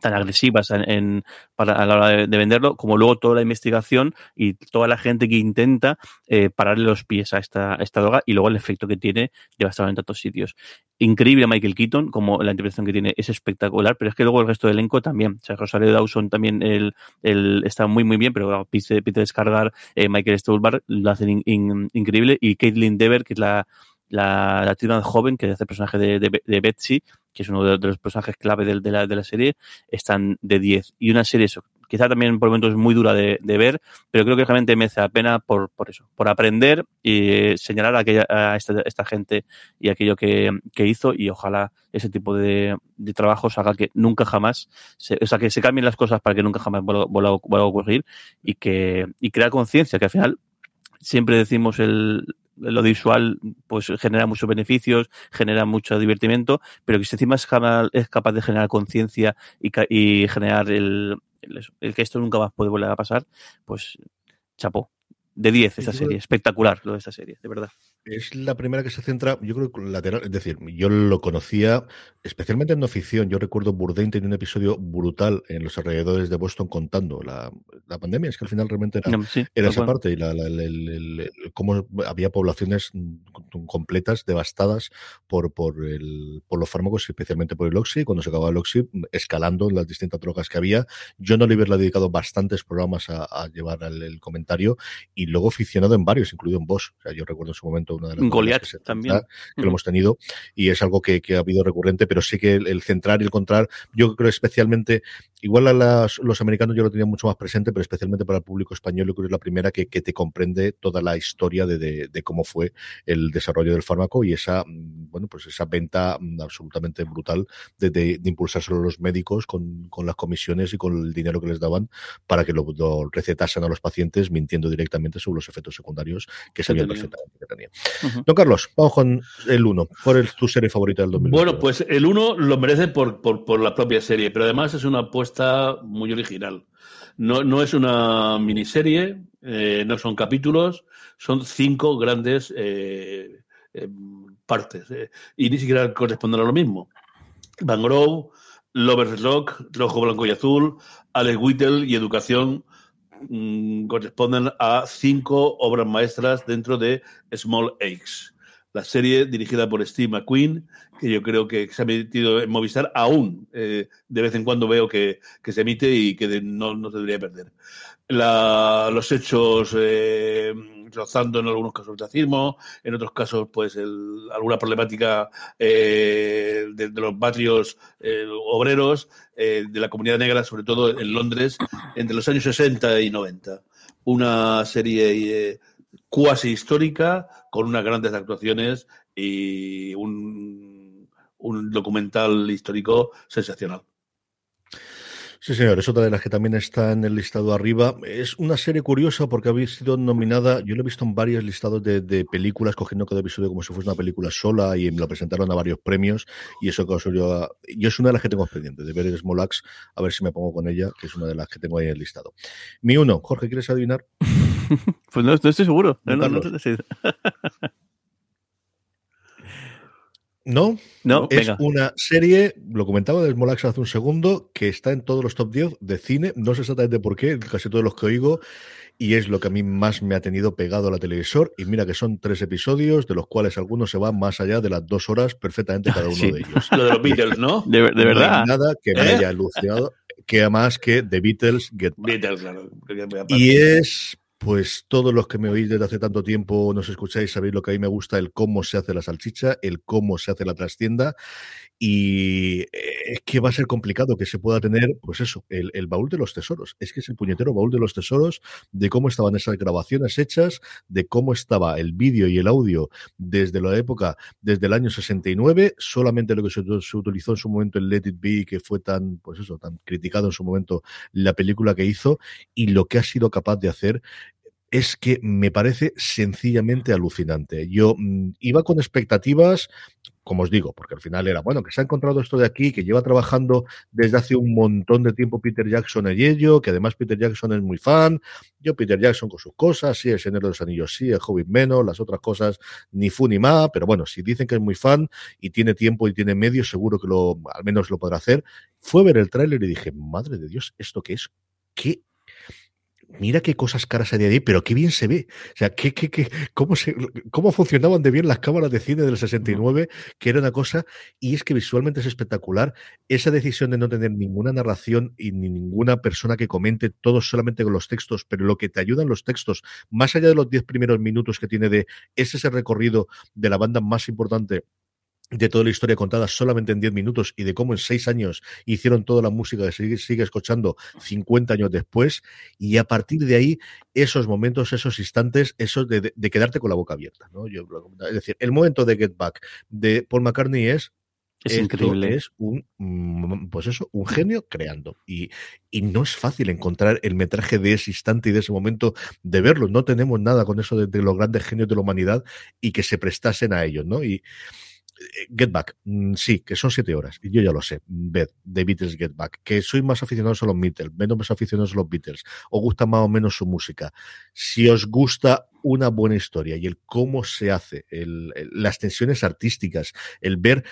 tan agresivas en, en, para, a la hora de, de, venderlo, como luego toda la investigación y toda la gente que intenta eh, pararle los pies a esta, esta droga y luego el efecto que tiene devastador en tantos sitios. Increíble Michael Keaton, como la interpretación que tiene es espectacular, pero es que luego el resto del elenco también. O sea, Rosario Dawson también el, el, está muy, muy bien, pero Peter, Peter Scargar, eh, Michael Stuhlbarg lo hacen in, in, increíble y Caitlin Dever, que es la, la, la joven que hace el personaje de, de Betsy, que es uno de, los personajes clave de, la, serie, están de 10. Y una serie, eso, quizá también por momentos es muy dura de, ver, pero creo que realmente merece la pena por, eso, por aprender y señalar a, aquella, a esta, gente y aquello que, hizo y ojalá ese tipo de, trabajos haga que nunca jamás, se, o sea, que se cambien las cosas para que nunca jamás vuelva, vuelva, vuelva a ocurrir y que y crear conciencia, que al final siempre decimos el, lo visual pues genera muchos beneficios, genera mucho divertimento, pero que si encima es, es capaz de generar conciencia y, y, generar el, el, el, que esto nunca más puede volver a pasar, pues chapó. De 10 esta serie, espectacular lo de esta serie, de verdad. Es la primera que se centra, yo creo, lateral, es decir, yo lo conocía especialmente en no ficción. Yo recuerdo Bourdain tenía un episodio brutal en los alrededores de Boston contando la, la pandemia, es que al final realmente era, no, sí, era esa bueno. parte y la, la, el, el, el, cómo había poblaciones completas devastadas por, por, el, por los fármacos, especialmente por el Oxy, cuando se acababa el Oxy, escalando las distintas drogas que había. Yo no le hubiera dedicado bastantes programas a, a llevar el, el, comentario y luego ficcionado en varios, incluido en Bosch. O sea, yo recuerdo en su momento una de las Goliath que, también que mm. lo hemos tenido y es algo que, que, ha habido recurrente, pero sí que el, el, centrar y el contrar, yo creo especialmente, igual a las, los americanos yo lo tenía mucho más presente, pero especialmente para el público español, yo creo que es la primera que, que te comprende toda la historia de, de, de, cómo fue el desarrollo del fármaco y esa, mm, bueno, pues esa venta mm, absolutamente brutal de, de, impulsárselo a los médicos con, con, las comisiones y con el dinero que les daban para que lo, lo recetasen a los pacientes mintiendo directamente sobre los efectos secundarios que sabían perfectamente que tenía. Uh -huh. Don Carlos, vamos con el 1. ¿Cuál es tu serie favorita del 2020? Bueno, pues el 1 lo merece por, por, por, la propia serie, pero además es una apuesta propuesta muy original. No, no es una miniserie, eh, no son capítulos, son cinco grandes eh, eh, partes y ni siquiera corresponden a lo mismo. Van Grove, Lovers Rock, Rojo, Blanco y Azul, Alex Whittle y Educación mm, corresponden a cinco obras maestras dentro de Small Aches la serie dirigida por Steve McQueen, que yo creo que se ha emitido en Movistar aún. Eh, de vez en cuando veo que, se emite y que no, no, se debería perder. los hechos eh, rozando en algunos casos el racismo, en otros casos, pues alguna problemática eh, de, los barrios obreros de la comunidad negra, sobre todo en Londres, entre los años 60 y 90. Una serie cuasi histórica, con unas grandes actuaciones y un, un documental histórico sensacional. Sí, señor, es otra de las que también está en el listado arriba. Es una serie curiosa porque había sido nominada, yo lo he visto en varios listados de, películas, cogiendo cada episodio como si fuese una película sola y me lo presentaron a varios premios y eso causó yo, yo es una de las que tengo pendiente, de ver el Smolax, a ver si me pongo con ella, que es una de las que tengo ahí en el listado. Mi uno, Jorge, ¿quieres adivinar? (laughs) (laughs) pues no, estoy seguro. (laughs) No, no, es una serie, lo comentaba de Smolax hace un segundo, que está en todos los top 10 de cine, no sé exactamente por qué, casi todos los que oigo, y es lo que a mí más me ha tenido pegado a la televisor, y mira que son tres episodios, de los cuales algunos se van más allá de las dos horas perfectamente cada uno de ellos. (laughs) Lo de los Beatles, ¿no? De, verdad. nada que me ¿Eh? haya alucinado, que más que The Beatles Get Back. Beatles, claro. Y es pues todos los que me oís desde hace tanto tiempo, nos escucháis, sabéis lo que a mí me gusta, el cómo se hace la salchicha, el cómo se hace la trastienda. Y eh, es que va a ser complicado que se pueda tener, pues eso, el, el, baúl de los tesoros. Es que es el puñetero baúl de los tesoros de cómo estaban esas grabaciones hechas, de cómo estaba el vídeo y el audio desde la época, desde el año 69. Solamente lo que se, se utilizó en su momento en Let It Be, que fue tan, pues eso, tan criticado en su momento la película que hizo, y lo que ha sido capaz de hacer es que me parece sencillamente alucinante. Yo mm, iba con expectativas, como os digo, porque al final era, bueno, que se ha encontrado esto de aquí, que lleva trabajando desde hace un montón de tiempo Peter Jackson en ello, que además Peter Jackson es muy fan. Yo, Peter Jackson con sus cosas, sí, el Señor de los Anillos, sí, el Hobbit menos, las otras cosas ni fu ni ma, pero bueno, si dicen que es muy fan y tiene tiempo y tiene medios, seguro que lo, al menos lo podrá hacer. Fue ver el tráiler y dije, madre de Dios, ¿esto qué es? ¿Qué mira qué cosas caras hay de ahí, pero qué bien se ve. O sea, qué, qué, qué, cómo, se, cómo funcionaban de bien las cámaras de cine del 69, que era una cosa, y es que visualmente es espectacular. Esa decisión de no tener ninguna narración y ni ninguna persona que comente, todo solamente con los textos, pero lo que te ayudan los textos, más allá de los 10 primeros minutos que tiene de ese, ese recorrido de la banda más importante de toda la historia contada solamente en 10 minutos y de cómo en 6 años hicieron toda la música que sigue, sigue escuchando 50 años después y a partir de ahí esos momentos, esos instantes, esos de, de, quedarte con la boca abierta. ¿no? Yo, es decir, el momento de Get Back de Paul McCartney es es increíble. Es un, mm, pues eso, un genio creando. Y, y, no es fácil encontrar el metraje de ese instante y de ese momento de verlo. No tenemos nada con eso de, de los grandes genios de la humanidad y que se prestasen a ellos, ¿no? Y, Get Back, mm, sí, que son siete horas, y yo ya lo sé, ved, de Beatles Get Back, que soy más aficionado a los Beatles, menos más aficionados a los Beatles, os gusta más o menos su música. Si os gusta una buena historia y el cómo se hace, las tensiones artísticas, el ver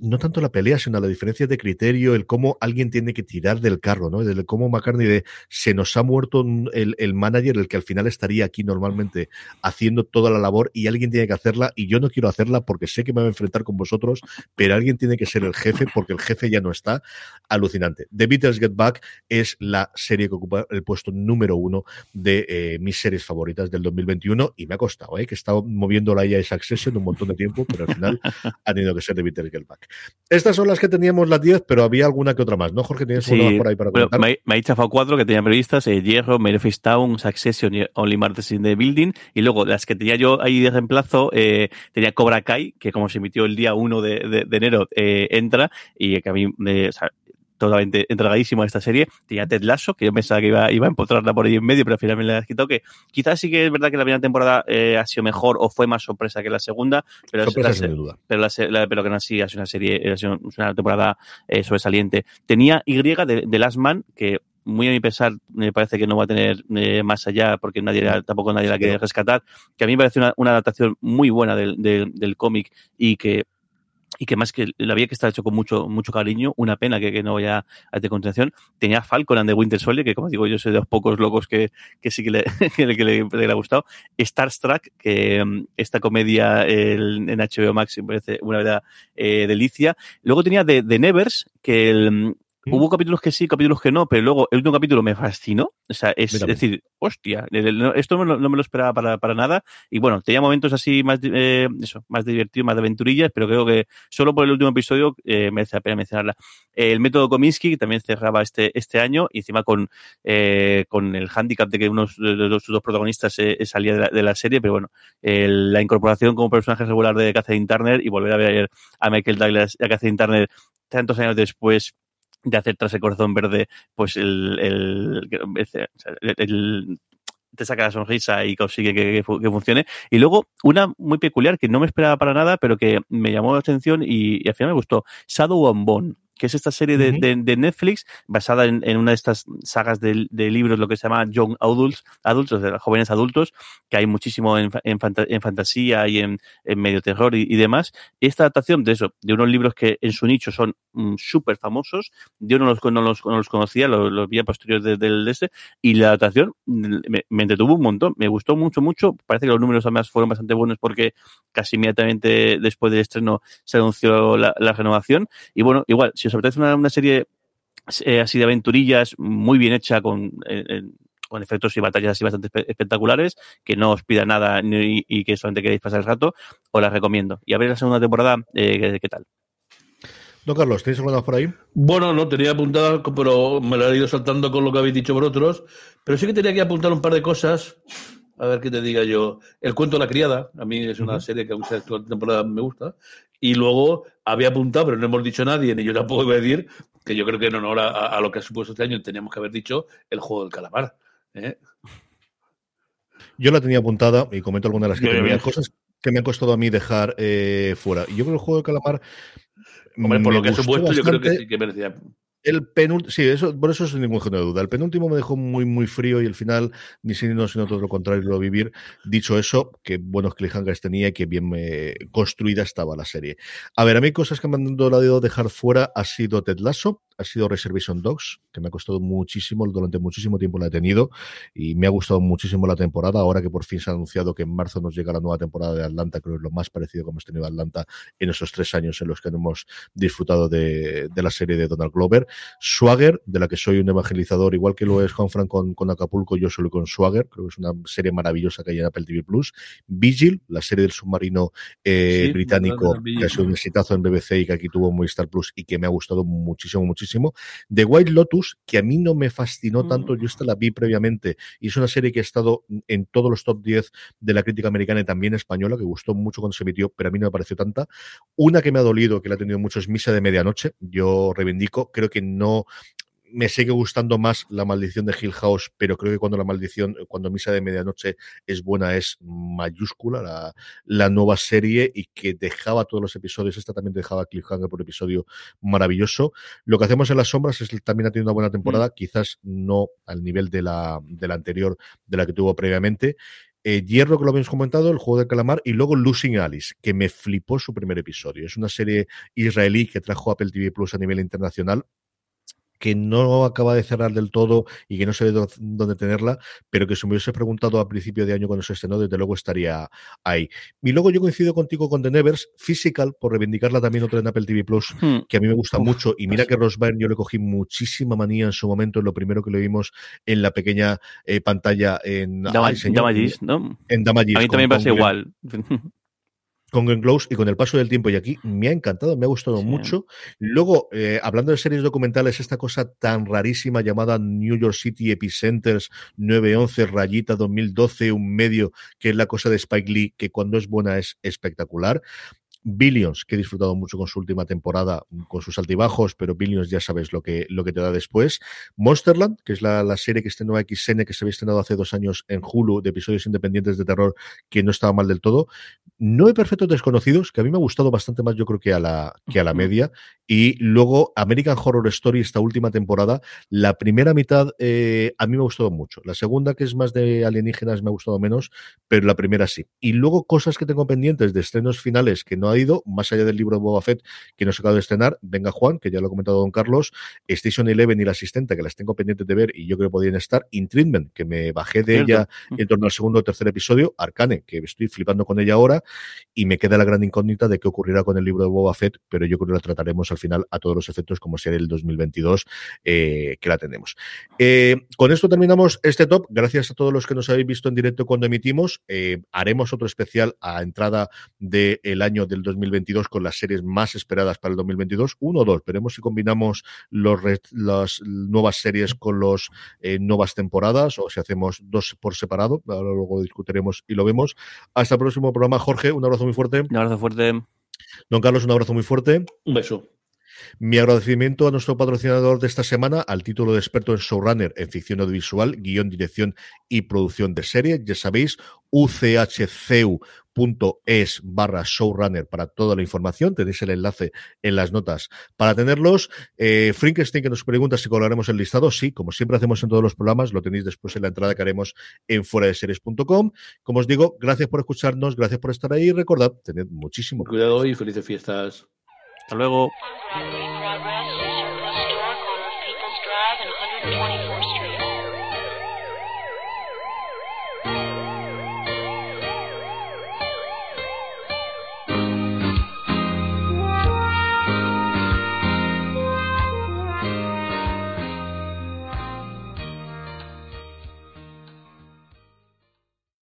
no tanto la pelea, sino la diferencia de criterio, el cómo alguien tiene que tirar del carro, ¿no? El cómo McCartney de se nos ha muerto el, el, manager, el que al final estaría aquí normalmente haciendo toda la labor y alguien tiene que hacerla y yo no quiero hacerla porque sé que me voy a enfrentar con vosotros, pero alguien tiene que ser el jefe porque el jefe ya no está. Alucinante. The Beatles Get Back es la serie que ocupa el puesto número uno de eh, mis series favoritas del 2021 y me ha costado, ¿eh? que he estado moviéndola ya esa Succession un montón de tiempo, pero al final (laughs) ha tenido que ser The Beatles Get Back. Estas son las que teníamos las 10, pero había alguna que otra más, ¿no, Jorge? ¿Tienes sí, por ahí para? Bueno, me, me he chafado cuatro que tenía previstas, eh, Hierro, Face Town, Succession y Only Martes in the Building, y luego las que tenía yo ahí de reemplazo, eh, tenía Cobra Kai, que como se emitió el día 1 de, de, de enero, eh, entra, y que a mí, o sea, totalmente entregadísimo a esta serie. Tenía Ted Lasso, que yo pensaba que iba, iba a empotrarla por ahí en medio, pero al final me la has quitado. Que quizás sí que es verdad que la primera temporada eh, ha sido mejor o fue más sorpresa que la segunda, pero, Sorpresa, la- sin duda. pero, la, se- la- pero que no así ha sido una serie, ha sido una temporada eh, sobresaliente. Tenía Y de, de Last Man, que muy a mi pesar me parece que no va a tener eh, más allá porque nadie la- tampoco nadie la quiere rescatar, que a mí me parece una, una adaptación muy buena del, del, del cómic y que y que más que la había que está hecho con mucho mucho cariño, una pena que, que no vaya a de continuación. Tenía Falcon and the Winter Soldier, que como digo yo soy de los pocos locos que, que sí que le, (laughs) que le, le- le ha gustado. Star Trek, que mm, esta comedia el- en HBO Max me parece una verdad eh, delicia. Luego tenía The, The Nevers, que el, mm, Hubo capítulos que sí, capítulos que no, pero luego el último capítulo me fascinó. O sea, es Mira, decir, hostia, esto no, me lo- no me lo esperaba para, para nada. Y bueno, tenía momentos así más, eh, eso, más divertidos, más de aventurillas, pero creo que solo por el último episodio eh, merece la pena mencionarla. El método Kominsky, que también cerraba este, este año, y encima con, eh, con el hándicap de que uno de los sus dos protagonistas salía de la, de la serie, pero bueno, el- la incorporación como personaje regular de Catherine Turner y volver a ver a Michael Douglas y a Catherine Turner tantos años después de hacer tras el corazón verde, pues el, el, te saca la sonrisa y consigue que, que fu- que funcione. Y luego, una muy peculiar que no me esperaba para nada, pero que me llamó la atención y, al final me gustó, Shadow and Bone que es esta serie de, Ujú. de- de Netflix basada en, en una de estas sagas de, de libros, lo que se llama Young Adults, adults, o sea, jóvenes adultos, que hay muchísimo en, en, fanta- en fantasía y en, en medio terror y, y demás. Esta adaptación de eso, de unos libros que en su nicho son mm, súper famosos, yo no los, no los, no los conocía, los, los vi a posteriores de- del de este, y la adaptación mm, me, me entretuvo un montón, me gustó mucho, mucho. Parece que los números además fueron bastante buenos porque casi inmediatamente después del estreno se anunció la, la renovación. Y bueno, igual, si os apetece una, una serie eh, así de aventurillas, muy bien hecha, con, eh, eh, con efectos y batallas así bastante espe- espectaculares, que no os pida nada ni- y que solamente queréis pasar el rato, os la recomiendo. Y a ver la segunda temporada, eh, ¿qué, qué tal? Don Carlos, ¿tenéis alguna por ahí? Bueno, no, tenía apuntada, pero me la he ido saltando con lo que habéis dicho vosotros. Pero sí que tenía que apuntar un par de cosas. A ver qué te diga yo. El cuento de la criada, a mí es una Ujú. serie que actual temporada me gusta. Y luego había apuntado, pero no hemos dicho nadie, ni yo tampoco iba a decir, que yo creo que en honor a, a lo que ha supuesto este año teníamos que haber dicho el juego del calamar. ¿eh? Yo la tenía apuntada y comento algunas de las que tenía. Cosas que me han costado a mí dejar eh, fuera. Y yo creo que el juego de calamar. Hombre, por lo que ha supuesto, yo creo que sí que merecía. El penúltimo, sí, eso, por eso sin ningún género de duda. El penúltimo me dejó muy, muy frío y el final, ni si no, sino todo lo contrario, lo vivir. Dicho eso, que buenos cliffhangers tenía y que bien eh, construida estaba la serie. A ver, a mí cosas que me han dado dejar fuera ha sido Ted Lasso, ha sido Reservation Dogs, que me ha costado muchísimo, durante muchísimo tiempo la he tenido y me ha gustado muchísimo la temporada. Ahora que por fin se ha anunciado que en marzo nos llega la nueva temporada de Atlanta, creo que es lo más parecido que hemos tenido a Atlanta en esos tres años en los que hemos disfrutado de la serie de Donald Glover. Swagger, de la que soy un evangelizador, igual que lo es Juan Frank con, con Acapulco, yo solo con Swagger, creo que es una serie maravillosa que hay en Apple TV Plus. Vigil, la serie del submarino eh, Sí, británico, que ha sido un exitazo en BBC y que aquí tuvo Movistar Plus y que me ha gustado muchísimo, muchísimo. The White Lotus, que a mí no me fascinó tanto, yo esta la vi previamente y es una serie que ha estado en todos los top 10 de la crítica americana y también española, que gustó mucho cuando se emitió, pero a mí no me pareció tanta. Una que me ha dolido, que la ha tenido mucho, es Misa de Medianoche. Yo reivindico, creo que no me sigue gustando más la maldición de Hill House, pero creo que cuando la maldición, cuando Misa de Medianoche es buena, es mayúscula la, la nueva serie y que dejaba todos los episodios, esta también dejaba cliffhanger por episodio maravilloso. Lo que hacemos en las sombras es también ha tenido una buena temporada, quizás no al nivel de la, de la anterior, de la que tuvo previamente. Eh, Hierro, que lo habíamos comentado, el juego del calamar, y luego Losing Alice, que me flipó su primer episodio. Es una serie israelí que trajo Apple TV Plus a nivel internacional que no acaba de cerrar del todo y que no sé de dó- dónde tenerla, pero que si me hubiese preguntado a principio de año cuando se estrenó, desde luego estaría ahí. Y luego yo coincido contigo con The Nevers, Physical, por reivindicarla también otra en Apple TV Plus, Hmm. que a mí me gusta Uf, mucho. Y mira que Ross Byrne yo le cogí muchísima manía en su momento, en lo primero que lo vimos en la pequeña eh, pantalla en Dama- ay, señor, Damagis, ¿no? en Damagis, A mí también me Glenn- igual. Con Glenn Close y con el paso del tiempo y aquí me ha encantado, me ha gustado Sí. mucho. Luego, eh, hablando de series documentales, esta cosa tan rarísima llamada New York City Epicenters 911 rayita 2012, un medio que es la cosa de Spike Lee, que cuando es buena es espectacular. Billions, que he disfrutado mucho con su última temporada, con sus altibajos, pero Billions ya sabes lo que, lo que te da después. Monsterland, que es la, la serie que estrenó XN, que se había estrenado hace dos años en Hulu, de episodios independientes de terror, que no estaba mal del todo. No hay perfectos desconocidos, que a mí me ha gustado bastante más, yo creo que a la, que a la media. Y luego American Horror Story, esta última temporada, la primera mitad eh, a mí me ha gustado mucho. La segunda, que es más de alienígenas, me ha gustado menos, pero la primera sí. Y luego cosas que tengo pendientes de estrenos finales que no ha ido, más allá del libro de Boba Fett que no se acaba de estrenar, Venga Juan, que ya lo ha comentado don Carlos, Station Eleven y la asistente, que las tengo pendientes de ver y yo creo que podrían estar, In Treatment, que me bajé de Cierto. ella en torno al segundo o tercer episodio, Arcane, que estoy flipando con ella ahora, y me queda la gran incógnita de qué ocurrirá con el libro de Boba Fett, pero yo creo que la trataremos al final a todos los efectos como será el 2022 eh, que la tenemos. Eh, con esto terminamos este top. Gracias a todos los que nos habéis visto en directo cuando emitimos. Eh, haremos otro especial a entrada del año del 2022 con las series más esperadas para el 2022. Uno o dos. Veremos si combinamos los las nuevas series con las nuevas temporadas o si hacemos dos por separado. Ahora luego lo discutiremos y lo vemos. Hasta el próximo programa, Jorge. Un abrazo muy fuerte. Un abrazo fuerte. Don Carlos, un abrazo muy fuerte. Un beso. Mi agradecimiento a nuestro patrocinador de esta semana, al título de experto en showrunner en ficción audiovisual, guion, dirección y producción de serie. Ya sabéis, uchceu.es barra showrunner para toda la información. Tenéis el enlace en las notas para tenerlos. Eh, Frankenstein que nos pregunta si colaremos el listado. Sí, como siempre hacemos en todos los programas, lo tenéis después en la entrada que haremos en series.com. Como os digo, gracias por escucharnos, gracias por estar ahí. Recordad, tened muchísimo Cuidado y felices fiestas. Hasta luego.